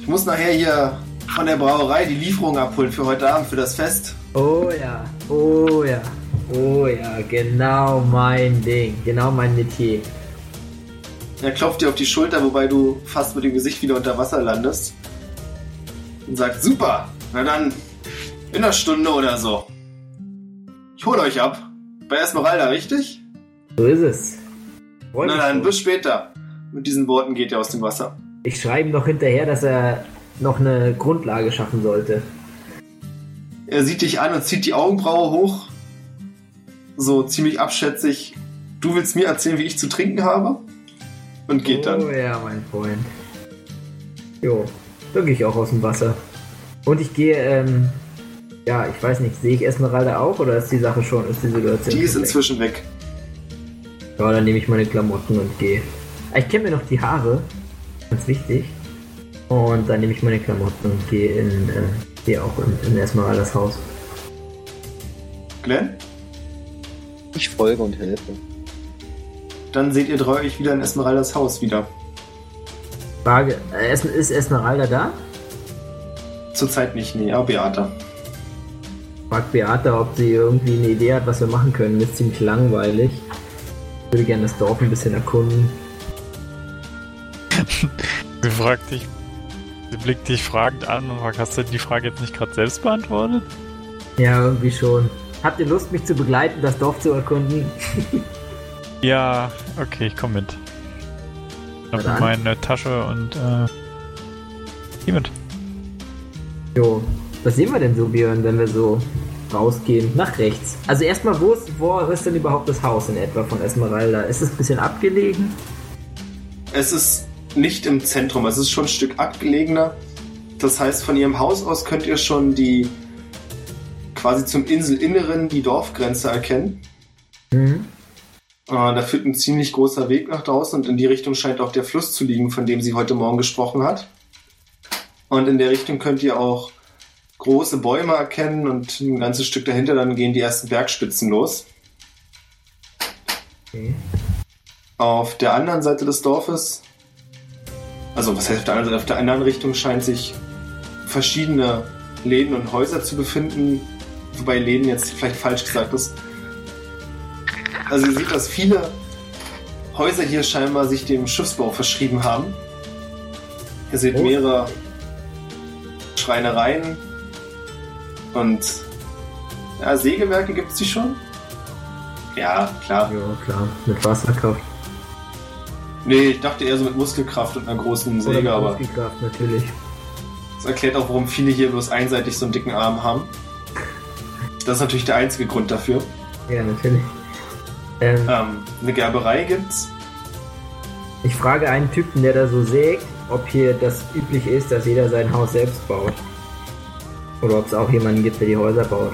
Speaker 1: Ich muss nachher hier von der Brauerei die Lieferung abholen für heute Abend, für das Fest.
Speaker 3: Oh ja, oh ja, oh ja, genau mein Ding, genau mein Metier.
Speaker 1: Er klopft dir auf die Schulter, wobei du fast mit dem Gesicht wieder unter Wasser landest. Und sagt, super, na dann, in einer Stunde oder so. Ich hol euch ab. Bei Esmeralda, richtig?
Speaker 3: So ist es. Freu
Speaker 1: Na
Speaker 3: mich
Speaker 1: dann,
Speaker 3: drauf.
Speaker 1: bis später. Mit diesen Worten geht er aus dem Wasser.
Speaker 3: Ich schreibe ihm noch hinterher, dass er noch eine Grundlage schaffen sollte.
Speaker 1: Er sieht dich an und zieht die Augenbraue hoch. So ziemlich abschätzig. Du willst mir erzählen, wie ich zu trinken habe? Und geht
Speaker 3: Oh
Speaker 1: dann.
Speaker 3: ja, mein Freund. Jo, dann gehe ich auch aus dem Wasser. Und ich gehe, ähm, ja, ich weiß nicht, sehe ich Esmeralda auch oder ist die Sache schon, ist die Situation
Speaker 1: Die ist
Speaker 3: weg?
Speaker 1: inzwischen weg.
Speaker 3: Ja, dann nehme ich meine Klamotten und gehe. Ah, Ich kenne mir noch die Haare, ganz wichtig. Und dann nehme ich meine Klamotten und gehe in, äh, gehe auch in, in Esmeraldas Haus.
Speaker 1: Glenn?
Speaker 4: Ich folge und helfe.
Speaker 1: Dann seht ihr drei euch wieder in Esmeraldas Haus wieder.
Speaker 3: Frage, äh, ist, ist Esmeralda da?
Speaker 1: Zurzeit nicht, nee, aber Beata.
Speaker 3: Fragt Beata, ob sie irgendwie eine Idee hat, was wir machen können. Ist ziemlich langweilig. Ich würde gerne das Dorf ein bisschen erkunden.
Speaker 2: Sie fragt dich, sie blickt dich fragend an und fragt, hast du die Frage jetzt nicht gerade selbst beantwortet?
Speaker 3: Ja, irgendwie schon. Habt ihr Lust, mich zu begleiten, das Dorf zu erkunden?
Speaker 2: Ja, okay, ich komme mit. Ich
Speaker 3: Na
Speaker 2: hab
Speaker 3: dann.
Speaker 2: meine Tasche und äh, geh mit.
Speaker 3: Jo, was sehen wir denn so, Björn, wenn wir so rausgehen? Nach rechts. Also erstmal, wo ist, wo ist denn überhaupt das Haus in etwa von Esmeralda? Ist es ein bisschen abgelegen?
Speaker 1: Es ist nicht im Zentrum, es ist schon ein Stück abgelegener. Das heißt, von ihrem Haus aus könnt ihr schon die quasi zum Inselinneren die Dorfgrenze erkennen.
Speaker 3: Mhm.
Speaker 1: Äh, da führt ein ziemlich großer Weg nach draußen und in die Richtung scheint auch der Fluss zu liegen, von dem sie heute Morgen gesprochen hat. Und in der Richtung könnt ihr auch große Bäume erkennen und ein ganzes Stück dahinter dann gehen die ersten Bergspitzen los.
Speaker 3: Okay.
Speaker 1: Auf der anderen Seite des Dorfes, also was heißt auf der anderen Seite, auf der anderen Richtung scheint sich verschiedene Läden und Häuser zu befinden, wobei Läden jetzt vielleicht falsch gesagt ist. Also ihr seht, dass viele Häuser hier scheinbar sich dem Schiffsbau verschrieben haben. Ihr seht mehrere Schreinereien und ja, Sägewerke gibt es die schon? Ja, klar.
Speaker 3: Ja, klar. Mit Wasserkraft.
Speaker 1: Nee, ich dachte eher so mit Muskelkraft und einer großen Säge,
Speaker 3: Oder
Speaker 1: aber
Speaker 3: Muskelkraft, natürlich.
Speaker 1: das erklärt auch, warum viele hier bloß einseitig so einen dicken Arm haben. Das ist natürlich der einzige Grund dafür.
Speaker 3: Ja, natürlich. Ähm,
Speaker 1: Ähm, eine Gerberei gibt's.
Speaker 3: Ich frage einen Typen, der da so sägt, ob hier das üblich ist, dass jeder sein Haus selbst baut. Oder ob es auch jemanden gibt, der die Häuser baut.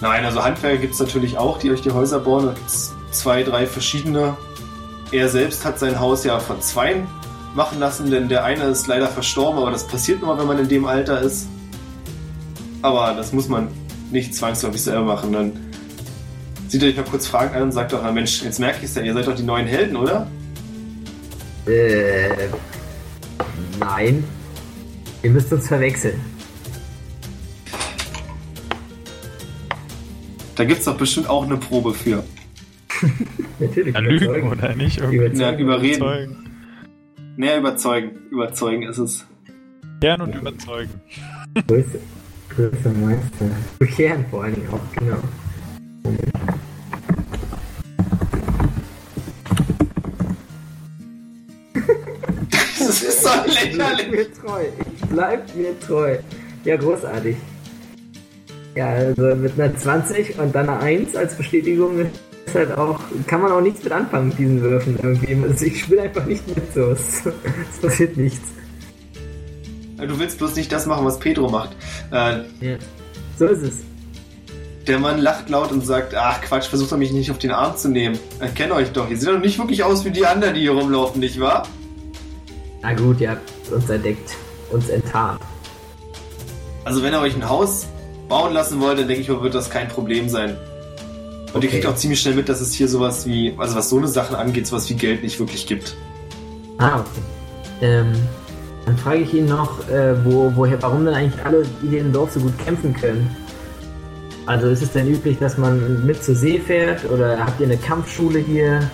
Speaker 1: Nein, also Handwerker gibt es natürlich auch, die euch die Häuser bauen. Da gibt es zwei, drei verschiedene. Er selbst hat sein Haus ja von zweien machen lassen, denn der eine ist leider verstorben, aber das passiert nur, wenn man in dem Alter ist. Aber das muss man nicht zwangsläufig selber machen. Dann sieht er euch mal kurz Fragen an und sagt doch, na Mensch, jetzt merke ich es ja, ihr seid doch die neuen Helden, oder?
Speaker 3: Äh. Nein. Ihr müsst uns verwechseln.
Speaker 1: Da gibt es doch bestimmt auch eine Probe für.
Speaker 3: Natürlich.
Speaker 2: Ja, lügen
Speaker 3: überzeugen.
Speaker 2: oder nicht?
Speaker 3: Überzeugen.
Speaker 1: Ja, überreden.
Speaker 2: Überzeugen.
Speaker 1: Naja, überzeugen. Überzeugen ist es.
Speaker 2: Gern und überzeugen.
Speaker 3: Größe. Größe Meister. Bekehren vor allen Dingen auch, genau.
Speaker 1: Das ist doch
Speaker 3: Ich bleib
Speaker 1: lächerlich.
Speaker 3: mir treu. Ich bleib mir treu. Ja, großartig. Ja, also mit einer 20 und dann eine 1 als Bestätigung ist halt auch, kann man auch nichts mit anfangen mit diesen Würfen irgendwie. Also ich spiele einfach nicht mit so. Es, es passiert nichts.
Speaker 1: Du willst bloß nicht das machen, was Pedro macht. Äh,
Speaker 3: Ja. So ist es.
Speaker 1: der Mann lacht laut und sagt, ach Quatsch, versucht er mich nicht auf den Arm zu nehmen. Ich kenne euch doch. Ihr seht doch nicht wirklich aus wie die anderen, die hier rumlaufen, nicht wahr?
Speaker 3: Na gut, ihr habt uns entdeckt, uns enttarnt.
Speaker 1: Also wenn ihr euch ein Haus bauen lassen wollt, dann denke ich mal, wird das kein Problem sein. Und ihr
Speaker 3: Okay.
Speaker 1: kriegt auch ziemlich schnell mit, dass es hier sowas wie, also was so eine Sachen angeht, sowas wie Geld nicht wirklich gibt.
Speaker 3: Ah, okay. Ähm, dann frage ich ihn noch, äh, wo, woher, warum denn eigentlich alle, hier im Dorf so gut kämpfen können. Also ist es denn üblich, dass man mit zur See fährt oder habt ihr eine Kampfschule hier?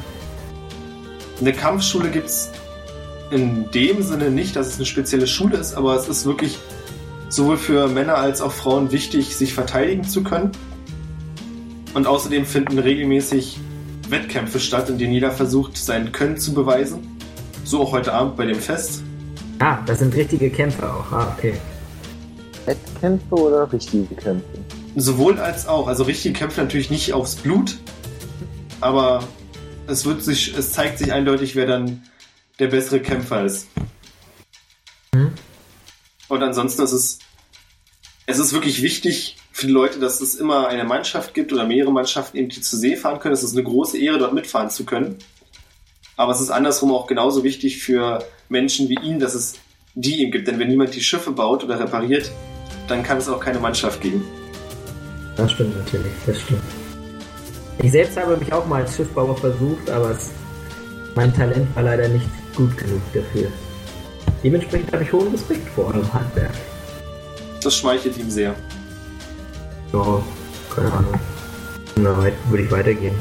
Speaker 1: Eine Kampfschule gibt's in dem Sinne nicht, dass es eine spezielle Schule ist, aber es ist wirklich sowohl für Männer als auch Frauen wichtig, sich verteidigen zu können. Und außerdem finden regelmäßig Wettkämpfe statt, in denen jeder versucht, sein Können zu beweisen. So auch heute Abend bei dem Fest.
Speaker 3: Ah, das sind richtige Kämpfer auch. Ah, okay.
Speaker 4: Wettkämpfe oder richtige Kämpfe?
Speaker 1: Sowohl als auch. Also richtige Kämpfe natürlich nicht aufs Blut, aber es wird sich, es zeigt sich eindeutig, wer dann der bessere Kämpfer ist. Und ansonsten ist es, es ist wirklich wichtig für die Leute, dass es immer eine Mannschaft gibt oder mehrere Mannschaften, eben die zur See fahren können. Es ist eine große Ehre, dort mitfahren zu können. Aber es ist andersrum auch genauso wichtig für Menschen wie ihn, dass es die ihm gibt. Denn wenn niemand die Schiffe baut oder repariert, dann kann es auch keine Mannschaft geben.
Speaker 3: Das stimmt natürlich, das stimmt. Ich selbst habe mich auch mal als Schiffbauer versucht, aber es, mein Talent war leider nicht gut genug dafür. Dementsprechend habe ich hohen Respekt vor eurem Handwerk.
Speaker 1: Das schmeichelt ihm sehr.
Speaker 3: Ja, keine Ahnung. Na, weit, würde ich weitergehen.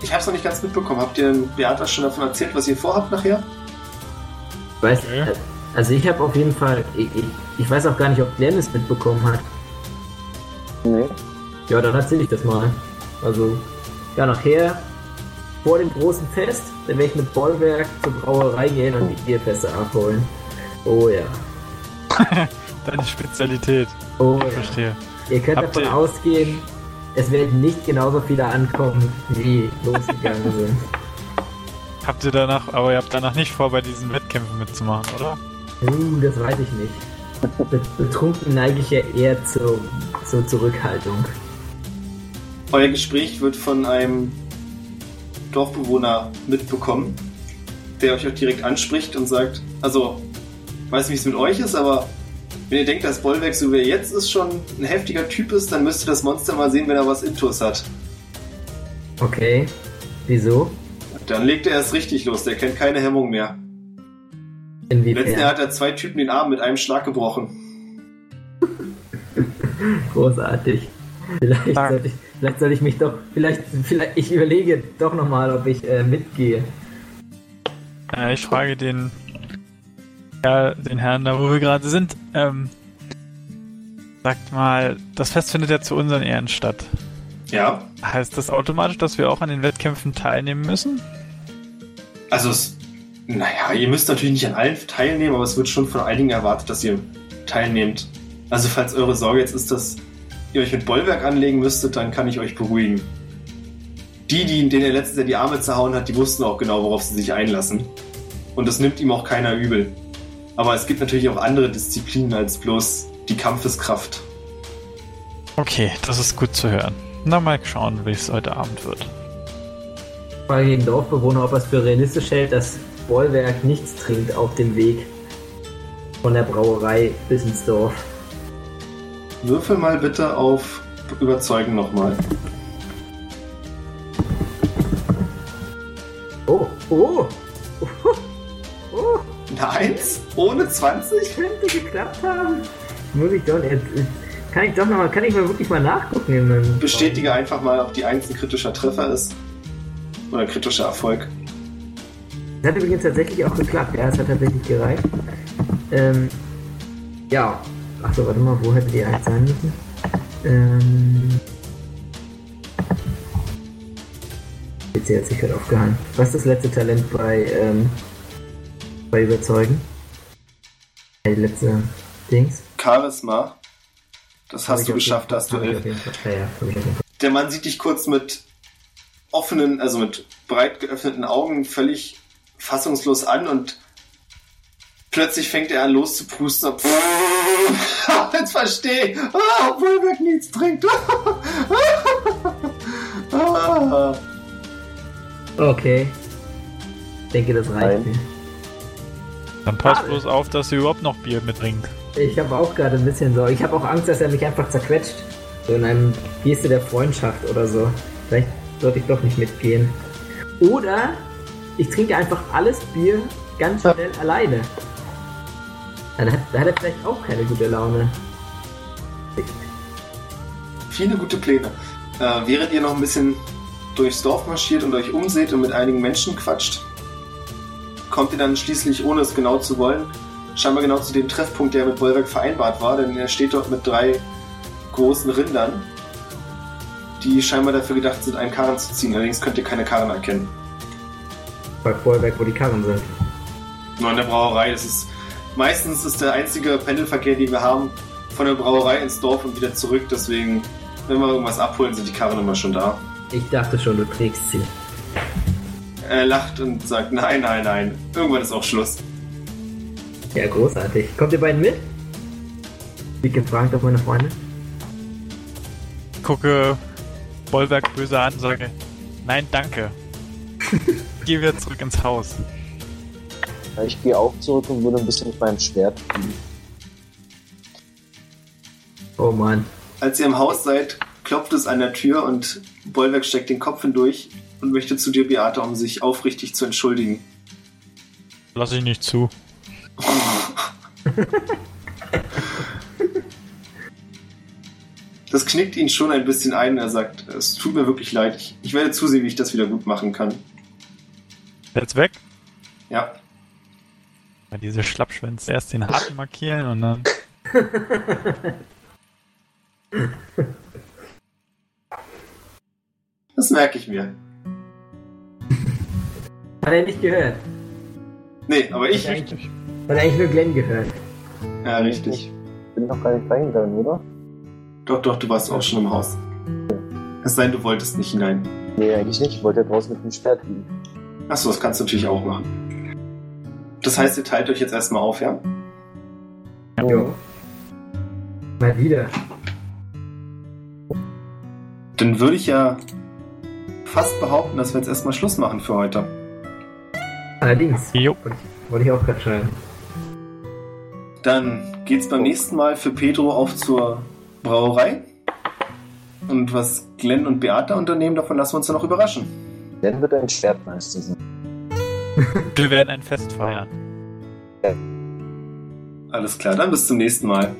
Speaker 1: Ich habe es noch nicht ganz mitbekommen. Habt ihr Beata schon davon erzählt, was ihr vorhabt nachher?
Speaker 3: Ich weiß,
Speaker 2: Okay.
Speaker 3: äh, also ich habe auf jeden Fall, ich, ich, ich weiß auch gar nicht, ob Glenn es mitbekommen hat.
Speaker 4: Nee.
Speaker 3: Ja, dann erzähle ich das mal. Also, ja, nachher, vor dem großen Fest, dann werde ich mit Bollwerk zur Brauerei gehen und die Bierfässer abholen. Oh ja.
Speaker 2: Deine Spezialität.
Speaker 3: Oh
Speaker 2: Ich
Speaker 3: ja.
Speaker 2: verstehe.
Speaker 3: Ihr könnt
Speaker 2: Habt
Speaker 3: davon
Speaker 2: ihr-
Speaker 3: ausgehen, es werden nicht genauso viele ankommen, wie losgegangen sind.
Speaker 2: Habt ihr danach, aber ihr habt danach nicht vor, bei diesen Wettkämpfen mitzumachen, oder?
Speaker 3: Uh, das weiß ich nicht. Be- Betrunken neige ich ja eher zu, zur Zurückhaltung.
Speaker 1: Euer Gespräch wird von einem Dorfbewohner mitbekommen, der euch auch direkt anspricht und sagt, also, weiß nicht, wie es mit euch ist, aber wenn ihr denkt, dass Bollwerk, so wie er jetzt ist, schon ein heftiger Typ ist, dann müsst ihr das Monster mal sehen, wenn er was Intus hat.
Speaker 3: Okay. Wieso?
Speaker 1: Dann legt er erst richtig los, der kennt keine Hemmung mehr. Letzten Jahr
Speaker 3: Inwiefern?
Speaker 1: hat er zwei Typen den Arm mit einem Schlag gebrochen.
Speaker 3: Großartig. Vielleicht
Speaker 2: Stark.
Speaker 3: sollte, ich, vielleicht soll ich mich doch, vielleicht, vielleicht, ich überlege doch nochmal, ob ich äh, mitgehe.
Speaker 2: Äh, ich frage den, ja, den Herrn da, wo wir gerade sind. Ähm, sagt mal, das Fest findet ja zu unseren Ehren statt.
Speaker 1: Ja,
Speaker 2: Heißt das automatisch, dass wir auch an den Wettkämpfen teilnehmen müssen?
Speaker 1: also es, naja, ihr müsst natürlich nicht an allen teilnehmen, aber es wird schon von einigen erwartet, dass ihr teilnehmt. Also falls eure Sorge jetzt ist, dass ihr euch mit Bollwerk anlegen müsstet, dann kann ich euch beruhigen. die, die denen er letztens Jahr die Arme zerhauen hat, die wussten auch genau, worauf sie sich einlassen. Und das nimmt ihm auch keiner übel. Aber es gibt natürlich auch andere Disziplinen als bloß die Kampfeskraft.
Speaker 2: Okay, das ist gut zu hören. Na, mal schauen, wie es heute Abend wird.
Speaker 3: Frage den Dorfbewohner, ob er es für realistisch hält, dass Bollwerk nichts trinkt auf dem Weg von der Brauerei bis ins Dorf.
Speaker 1: Würfel mal bitte auf Überzeugen nochmal.
Speaker 3: Oh, oh, oh, oh,
Speaker 1: Eine Eins? Ohne 20?
Speaker 3: könnte geklappt haben. Muss ich doch, jetzt, kann ich doch noch mal, kann ich mal wirklich mal nachgucken
Speaker 1: Bestätige einfach mal, ob die Eins ein kritischer Treffer ist. Oder kritischer Erfolg.
Speaker 3: Das hat übrigens tatsächlich auch geklappt. Ja, es hat tatsächlich gereicht. Ähm, ja. Achso, warte mal, wo hätte die eigentlich sein müssen? Ähm. Jetzt hat sich gerade aufgehangen. Was ist das letzte Talent bei, ähm, bei Überzeugen? Die letzte Dings?
Speaker 1: Charisma. Das hast du geschafft, hast du elf. Der Mann sieht dich kurz mit offenen, also mit breit geöffneten Augen völlig fassungslos an und plötzlich fängt er an loszuprusten. und- Jetzt verstehe. Ah, obwohl Beck nichts trinkt. Ah.
Speaker 3: Okay. Ich denke, das reicht
Speaker 4: Nein.
Speaker 3: mir.
Speaker 2: Dann passt
Speaker 3: Schade.
Speaker 2: bloß auf, dass ihr überhaupt noch Bier mitbringt.
Speaker 3: Ich habe auch gerade ein bisschen so. Ich habe auch Angst, dass er mich einfach zerquetscht. So in einem Geste der Freundschaft oder so. Vielleicht sollte ich doch nicht mitgehen. Oder ich trinke einfach alles Bier ganz schnell alleine. Dann hat, da hat er vielleicht auch keine gute Laune.
Speaker 1: Viele gute Pläne. Äh, während ihr noch ein bisschen durchs Dorf marschiert und euch umseht und mit einigen Menschen quatscht, kommt ihr dann schließlich, ohne es genau zu wollen, scheinbar genau zu dem Treffpunkt, der mit Bollwerk vereinbart war, denn er steht dort mit drei großen Rindern, die scheinbar dafür gedacht sind, einen Karren zu ziehen. Allerdings könnt ihr keine Karren erkennen.
Speaker 3: Bei Bollwerk, wo die Karren sind.
Speaker 1: Nur in der Brauerei. Das ist meistens ist der einzige Pendelverkehr, den wir haben, von der Brauerei ins Dorf und wieder zurück. Deswegen, wenn wir irgendwas abholen, sind die Karren immer schon da.
Speaker 3: Ich dachte schon, du trägst sie.
Speaker 1: Er lacht und sagt, nein, nein, nein. Irgendwann ist auch Schluss.
Speaker 3: Ja, großartig. Kommt ihr beiden mit? Wie gefragt auf meine Freunde.
Speaker 2: Ich gucke Bollwerk böse an und sage, nein, danke. Geh wieder zurück ins Haus.
Speaker 4: Ich gehe auch zurück und würde ein bisschen mit meinem Schwert üben.
Speaker 3: Oh Mann.
Speaker 1: Als ihr im Haus seid, klopft es an der Tür und Bollwerk steckt den Kopf hindurch und möchte zu dir, Beate, um sich aufrichtig zu entschuldigen.
Speaker 2: Lass ich nicht zu.
Speaker 1: Das knickt ihn schon ein bisschen ein. Er sagt, es tut mir wirklich leid. Ich, ich werde zusehen, wie ich das wieder gut machen kann.
Speaker 2: Jetzt weg.
Speaker 1: Ja.
Speaker 2: Weil diese Schlappschwänze erst den Haken markieren und dann.
Speaker 1: Das merke ich mir.
Speaker 3: Hat er nicht gehört.
Speaker 1: Nee, aber ich.
Speaker 3: Hat eigentlich, hat eigentlich nur Glenn gehört.
Speaker 1: Ja, richtig.
Speaker 4: Ich bin noch gar nicht reingegangen, oder?
Speaker 1: Doch, doch, du warst auch schon im Haus. Es sei denn, du wolltest nicht hinein.
Speaker 4: Nee, eigentlich nicht. Ich wollte ja draußen mit dem Schwert üben.
Speaker 1: Achso, das kannst du natürlich auch machen. Das heißt, ihr teilt euch jetzt erstmal auf, ja?
Speaker 3: Jo. Mal wieder.
Speaker 1: Dann würde ich ja fast behaupten, dass wir jetzt erstmal Schluss machen für heute.
Speaker 3: Allerdings.
Speaker 2: Jo.
Speaker 3: Wollte ich auch gerade schreiben.
Speaker 1: Dann geht's beim nächsten Mal für Pedro auf zur Brauerei. Und was Glenn und Beata unternehmen, davon lassen wir uns dann noch überraschen.
Speaker 4: Dann wird ein Schwertmeister sein.
Speaker 2: Wir werden ein Fest feiern.
Speaker 1: Alles klar, dann bis zum nächsten Mal.